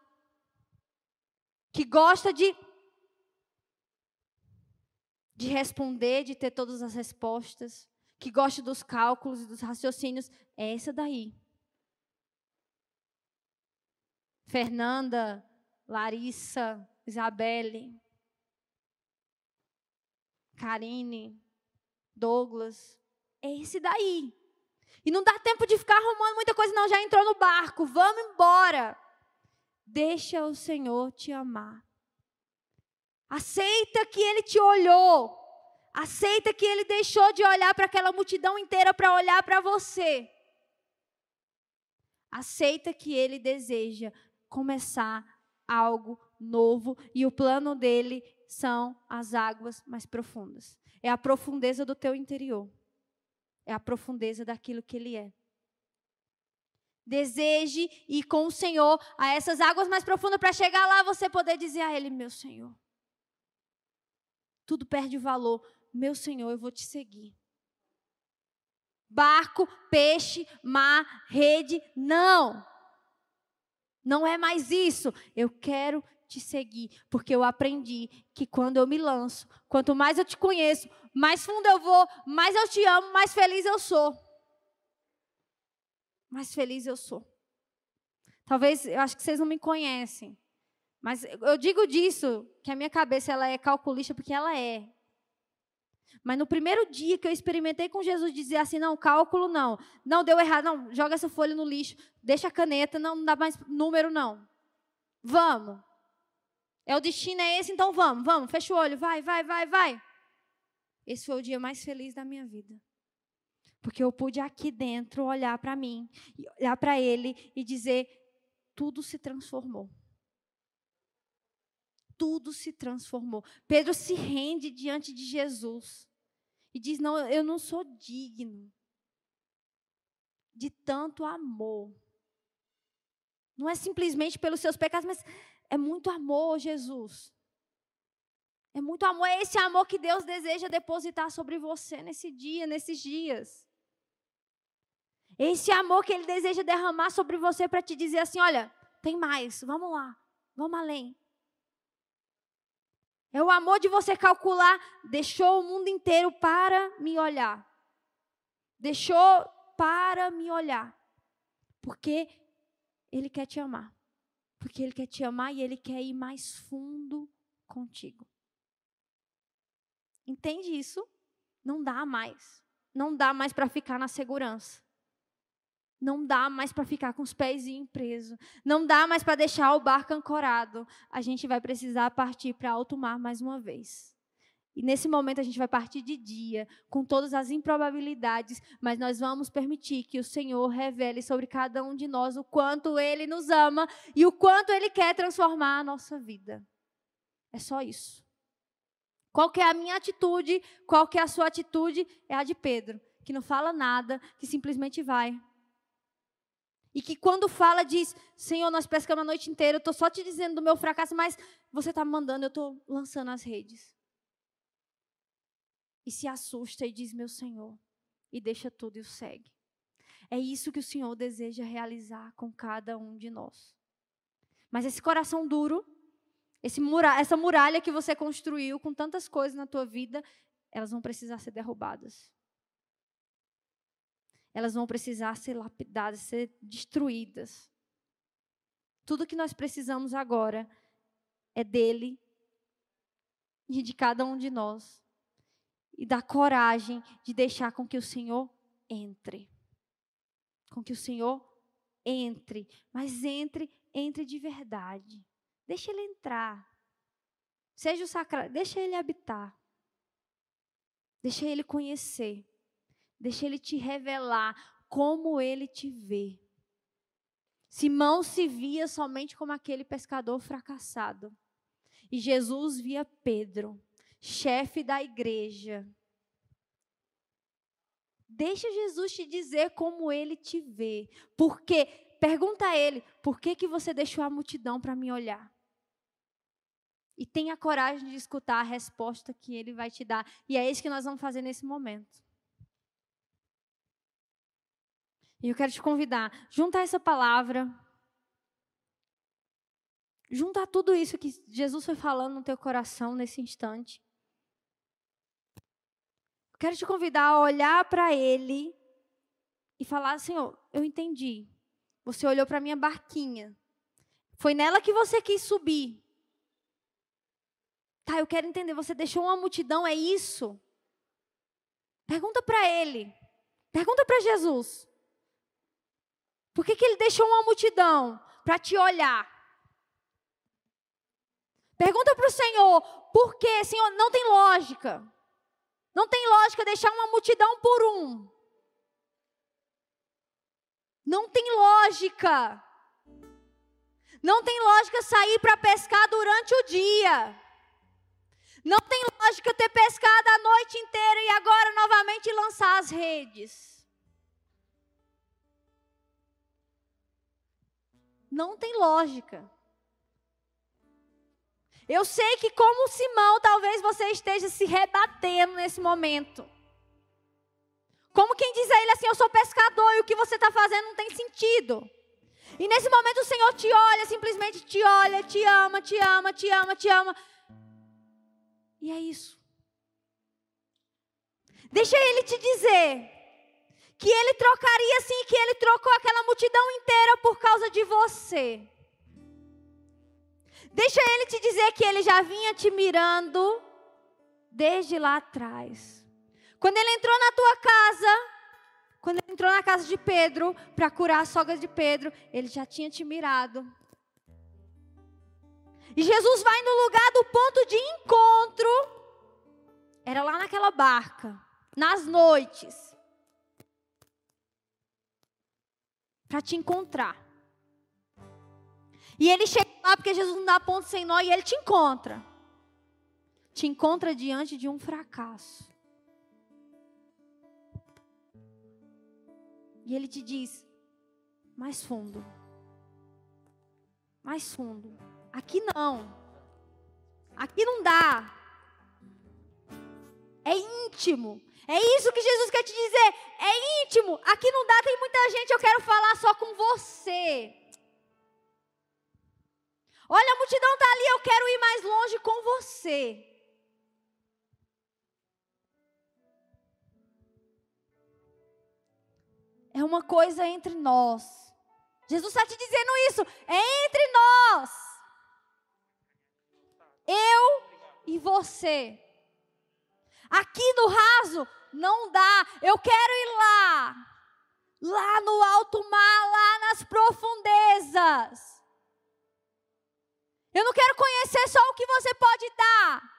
que gosta de de responder, de ter todas as respostas, que gosta dos cálculos e dos raciocínios, é essa daí. Fernanda, Larissa, Isabelle, Karine, Douglas, é esse daí. E não dá tempo de ficar arrumando muita coisa, não. Já entrou no barco, vamos embora. Deixa o Senhor te amar. Aceita que Ele te olhou. Aceita que Ele deixou de olhar para aquela multidão inteira para olhar para você. Aceita que Ele deseja começar algo novo e o plano dele são as águas mais profundas. É a profundeza do teu interior. É a profundeza daquilo que ele é. Deseje ir com o Senhor a essas águas mais profundas para chegar lá você poder dizer a Ele: Meu Senhor, tudo perde valor. Meu Senhor, eu vou te seguir. Barco, peixe, mar, rede, não. Não é mais isso. Eu quero te seguir, porque eu aprendi que quando eu me lanço, quanto mais eu te conheço, mais fundo eu vou, mais eu te amo, mais feliz eu sou mais feliz eu sou. Talvez, eu acho que vocês não me conhecem, mas eu digo disso, que a minha cabeça ela é calculista porque ela é. Mas no primeiro dia que eu experimentei com Jesus dizer assim, não, cálculo não, não deu errado, não, joga essa folha no lixo, deixa a caneta, não, não dá mais número não. Vamos. É o destino é esse, então vamos, vamos, fecha o olho, vai, vai, vai, vai. Esse foi o dia mais feliz da minha vida. Porque eu pude aqui dentro olhar para mim, olhar para ele e dizer: tudo se transformou. Tudo se transformou. Pedro se rende diante de Jesus e diz: Não, eu não sou digno de tanto amor. Não é simplesmente pelos seus pecados, mas é muito amor, Jesus. É muito amor, é esse amor que Deus deseja depositar sobre você nesse dia, nesses dias. Esse amor que Ele deseja derramar sobre você para te dizer assim: olha, tem mais, vamos lá, vamos além. É o amor de você calcular, deixou o mundo inteiro para me olhar. Deixou para me olhar. Porque Ele quer te amar. Porque Ele quer te amar e Ele quer ir mais fundo contigo. Entende isso? Não dá mais. Não dá mais para ficar na segurança. Não dá mais para ficar com os pés presos. Não dá mais para deixar o barco ancorado. A gente vai precisar partir para alto mar mais uma vez. E nesse momento a gente vai partir de dia, com todas as improbabilidades, mas nós vamos permitir que o Senhor revele sobre cada um de nós o quanto Ele nos ama e o quanto Ele quer transformar a nossa vida. É só isso. Qual é a minha atitude? Qual é a sua atitude? É a de Pedro, que não fala nada, que simplesmente vai. E que quando fala diz, Senhor, nós pescamos a noite inteira, eu estou só te dizendo do meu fracasso, mas você está me mandando, eu estou lançando as redes e se assusta e diz: Meu Senhor, e deixa tudo e o segue. É isso que o Senhor deseja realizar com cada um de nós. Mas esse coração duro, esse mura essa muralha que você construiu com tantas coisas na tua vida, elas vão precisar ser derrubadas. Elas vão precisar ser lapidadas, ser destruídas. Tudo que nós precisamos agora é dele e de cada um de nós e da coragem de deixar com que o Senhor entre. Com que o Senhor entre, mas entre, entre de verdade. Deixa ele entrar. Seja o sacrário, deixa ele habitar. Deixa ele conhecer. Deixa ele te revelar como ele te vê. Simão se via somente como aquele pescador fracassado. E Jesus via Pedro chefe da igreja. Deixa Jesus te dizer como ele te vê. Porque, pergunta a ele, por que, que você deixou a multidão para me olhar? E tenha coragem de escutar a resposta que ele vai te dar. E é isso que nós vamos fazer nesse momento. E eu quero te convidar, junta essa palavra, junta tudo isso que Jesus foi falando no teu coração nesse instante. Quero te convidar a olhar para Ele e falar: Senhor, eu entendi. Você olhou para minha barquinha. Foi nela que você quis subir. Tá, eu quero entender. Você deixou uma multidão, é isso? Pergunta para Ele. Pergunta para Jesus. Por que, que Ele deixou uma multidão? Para te olhar. Pergunta para o Senhor. Por quê? Senhor, não tem lógica. Não tem lógica deixar uma multidão por um. Não tem lógica. Não tem lógica sair para pescar durante o dia. Não tem lógica ter pescado a noite inteira e agora novamente lançar as redes. Não tem lógica. Eu sei que, como Simão, talvez você esteja se rebatendo nesse momento. Como quem diz a ele assim: Eu sou pescador e o que você está fazendo não tem sentido. E nesse momento o Senhor te olha, simplesmente te olha, te ama, te ama, te ama, te ama. E é isso. Deixa ele te dizer que ele trocaria sim, que ele trocou aquela multidão inteira por causa de você. Deixa ele te dizer que ele já vinha te mirando desde lá atrás. Quando ele entrou na tua casa, quando ele entrou na casa de Pedro para curar a sogra de Pedro, ele já tinha te mirado. E Jesus vai no lugar do ponto de encontro. Era lá naquela barca, nas noites. Para te encontrar. E ele chega lá porque Jesus não dá ponto sem nó e ele te encontra. Te encontra diante de um fracasso. E ele te diz: mais fundo. Mais fundo. Aqui não. Aqui não dá. É íntimo. É isso que Jesus quer te dizer. É íntimo. Aqui não dá, tem muita gente. Eu quero falar só com você. Olha, a multidão está ali, eu quero ir mais longe com você. É uma coisa entre nós. Jesus está te dizendo isso. É entre nós. Eu e você. Aqui no raso não dá. Eu quero ir lá. Lá no alto mar, lá nas profundezas. Eu não quero conhecer só o que você pode dar.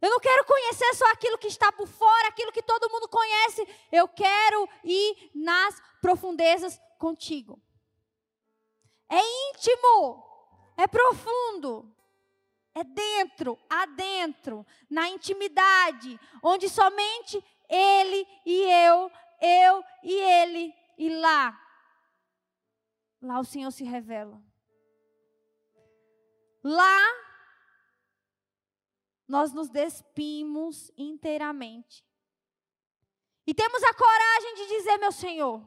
Eu não quero conhecer só aquilo que está por fora, aquilo que todo mundo conhece. Eu quero ir nas profundezas contigo. É íntimo, é profundo, é dentro, adentro, na intimidade, onde somente Ele e eu, eu e Ele, e lá, lá o Senhor se revela. Lá, nós nos despimos inteiramente. E temos a coragem de dizer, meu Senhor,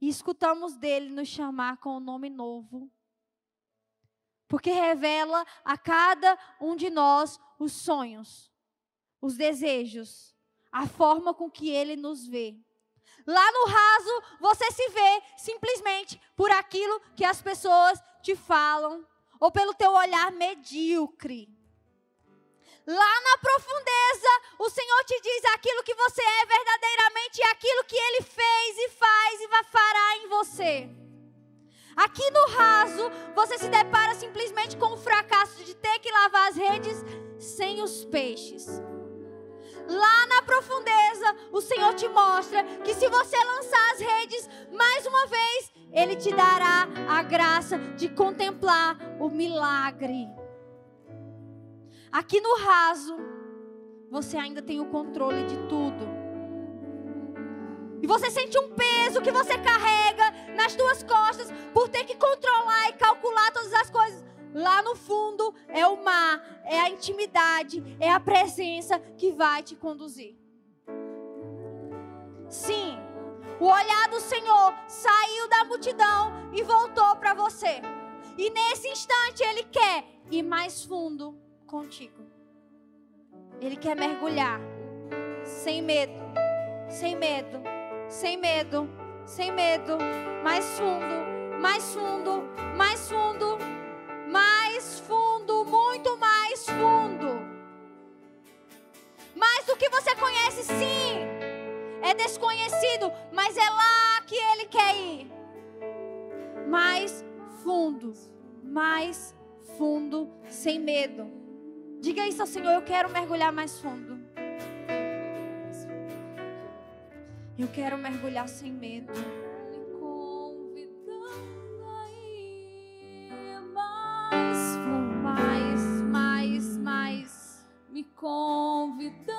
e escutamos dele nos chamar com o um nome novo. Porque revela a cada um de nós os sonhos, os desejos, a forma com que ele nos vê. Lá no raso, você se vê simplesmente por aquilo que as pessoas te falam ou pelo teu olhar medíocre. Lá na profundeza, o Senhor te diz aquilo que você é verdadeiramente e aquilo que Ele fez e faz e fará em você. Aqui no raso, você se depara simplesmente com o fracasso de ter que lavar as redes sem os peixes. Lá na profundeza, o Senhor te mostra que se você lançar as redes mais uma vez, Ele te dará a graça de contemplar o milagre. Aqui no raso, você ainda tem o controle de tudo. E você sente um peso que você carrega nas suas costas por ter que controlar e calcular todas as coisas. Lá no fundo é o mar, é a intimidade, é a presença que vai te conduzir. Sim, o olhar do Senhor saiu da multidão e voltou para você. E nesse instante ele quer ir mais fundo contigo. Ele quer mergulhar sem medo, sem medo, sem medo, sem medo, mais fundo, mais fundo, mais fundo, mais fundo, muito mais fundo. Mais do que você conhece, sim. É desconhecido, mas é lá que ele quer ir. Mais fundo, mais fundo, sem medo. Diga isso ao Senhor, eu quero mergulhar mais fundo. Eu quero mergulhar sem medo. Me convidando a ir mais. Mais, mais, mais, Me convidando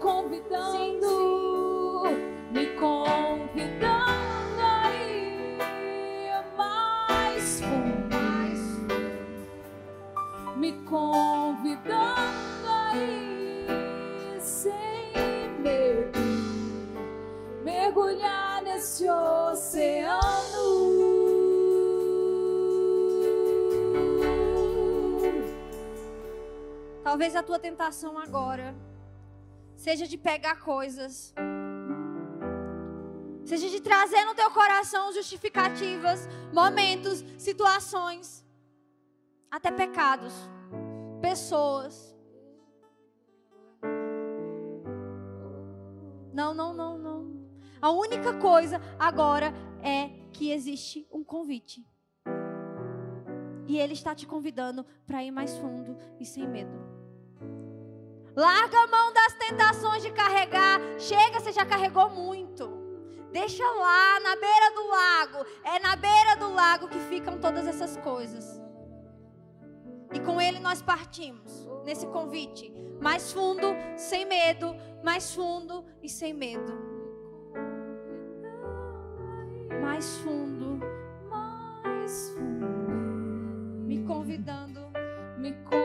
convidando, me convidando a ir mais fundo, me convidando a ir sem medo, mergulhar nesse oceano. Talvez a tua tentação agora seja de pegar coisas, seja de trazer no teu coração justificativas, momentos, situações, até pecados, pessoas. Não, não, não, não. A única coisa agora é que existe um convite. E Ele está te convidando para ir mais fundo e sem medo. Larga a mão das tentações de carregar. Chega, você já carregou muito. Deixa lá, na beira do lago. É na beira do lago que ficam todas essas coisas. E com Ele nós partimos nesse convite. Mais fundo, sem medo. Mais fundo e sem medo. Mais fundo, mais fundo, me convidando. me convidando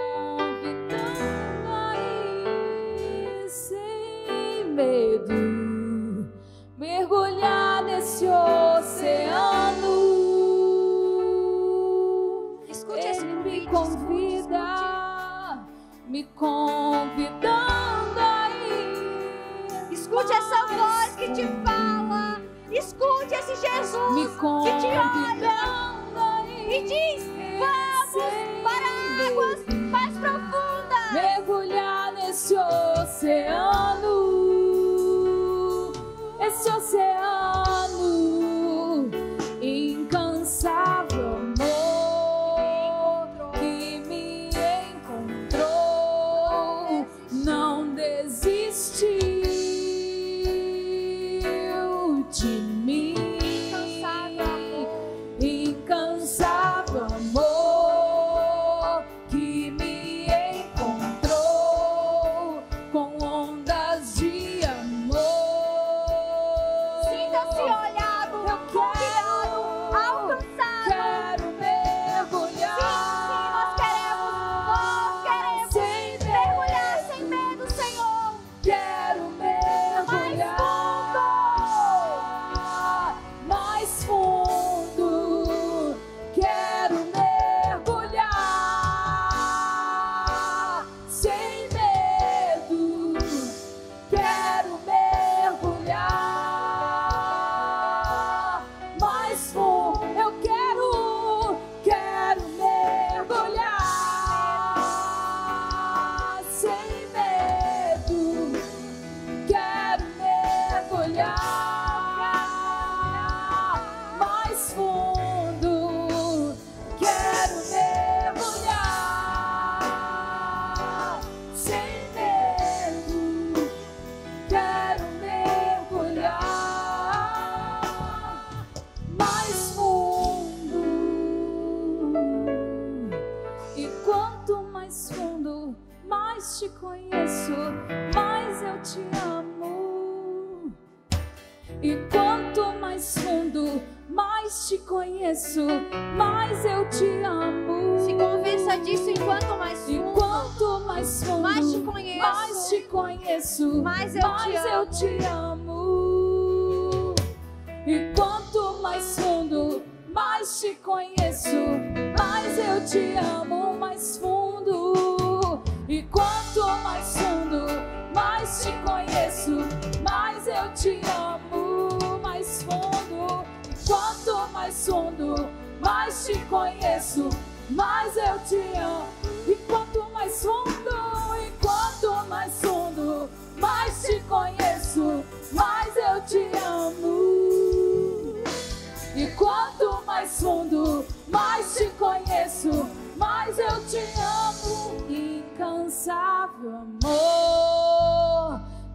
convidando a ir. Escute essa voz que te fala. Escute esse Jesus que te olha e diz: Vamos para águas mais profundas. mergulhar nesse oceano,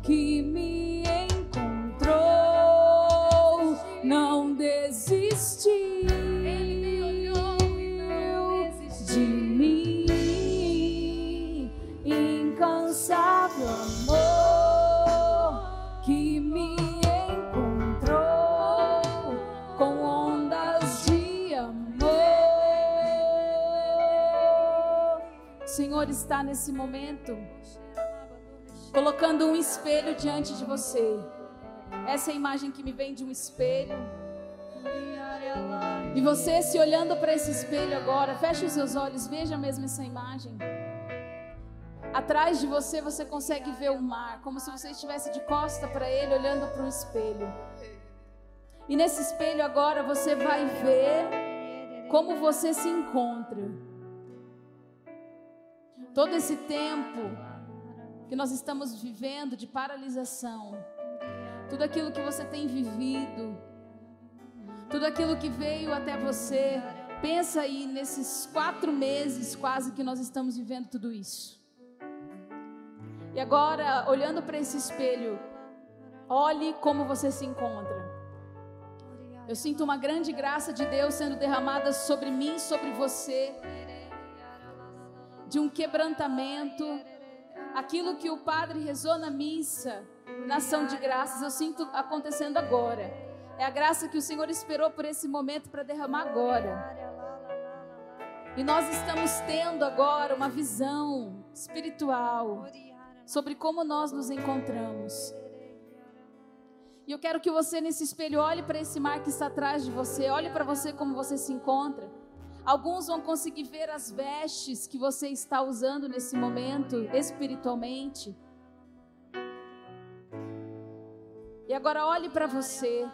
que me encontrou, não desistiu de mim. Incansável amor que me encontrou com ondas de amor. O Senhor está nesse momento colocando um espelho diante de você. Essa é a imagem que me vem de um espelho. E você se olhando para esse espelho agora, feche os seus olhos, veja mesmo essa imagem. Atrás de você, você consegue ver o mar, como se você estivesse de costa para ele, olhando para um espelho. E nesse espelho agora você vai ver como você se encontra. Todo esse tempo que nós estamos vivendo de paralisação, tudo aquilo que você tem vivido, tudo aquilo que veio até você, pensa aí nesses quatro meses quase que nós estamos vivendo tudo isso. E agora, olhando para esse espelho, olhe como você se encontra. Eu sinto uma grande graça de Deus sendo derramada sobre mim, sobre você, de um quebrantamento, aquilo que o padre rezou na missa, na ação de graças, eu sinto acontecendo agora. É a graça que o Senhor esperou por esse momento para derramar agora. E nós estamos tendo agora uma visão espiritual sobre como nós nos encontramos. E eu quero que você nesse espelho olhe para esse mar que está atrás de você, olhe para você como você se encontra. Alguns vão conseguir ver as vestes que você está usando nesse momento, espiritualmente. E agora olhe para você.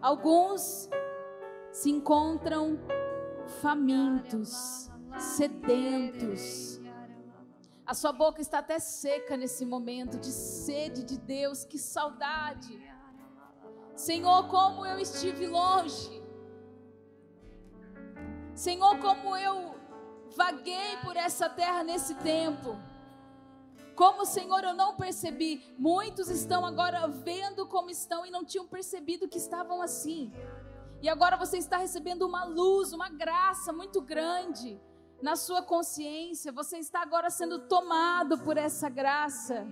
Alguns se encontram famintos, sedentos. A sua boca está até seca nesse momento de sede de Deus, que saudade. Senhor, como eu estive longe. Senhor, como eu vaguei por essa terra nesse tempo. Como, Senhor, eu não percebi. Muitos estão agora vendo como estão e não tinham percebido que estavam assim. E agora você está recebendo uma luz, uma graça muito grande na sua consciência. Você está agora sendo tomado por essa graça.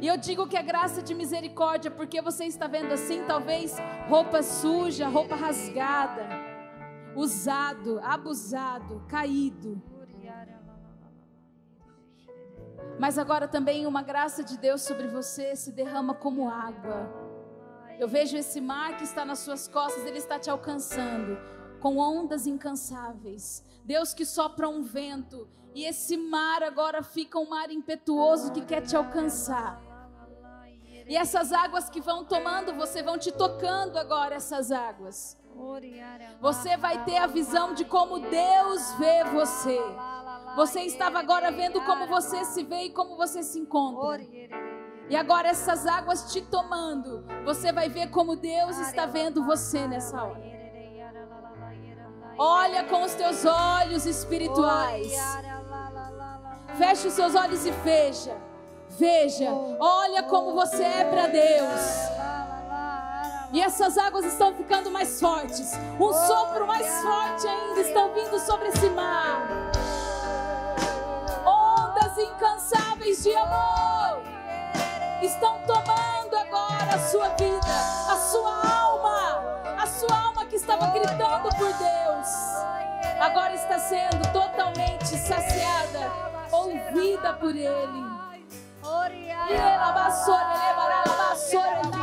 E eu digo que é graça de misericórdia, porque você está vendo assim, talvez roupa suja, roupa rasgada usado, abusado, caído. Mas agora também uma graça de Deus sobre você se derrama como água. Eu vejo esse mar que está nas suas costas, ele está te alcançando com ondas incansáveis. Deus que sopra um vento e esse mar agora fica um mar impetuoso que quer te alcançar. E essas águas que vão tomando, você vão te tocando agora essas águas. Você vai ter a visão de como Deus vê você. Você estava agora vendo como você se vê e como você se encontra. E agora essas águas te tomando, você vai ver como Deus está vendo você nessa hora. Olha com os teus olhos espirituais. Feche os seus olhos e veja. Veja. Olha como você é para Deus. E essas águas estão ficando mais fortes. Um sopro mais forte ainda estão vindo sobre esse mar. Ondas incansáveis de amor estão tomando agora a sua vida, a sua alma, a sua alma que estava gritando por Deus. Agora está sendo totalmente saciada, ouvida por Ele. E ela vassoura, levará vassoura,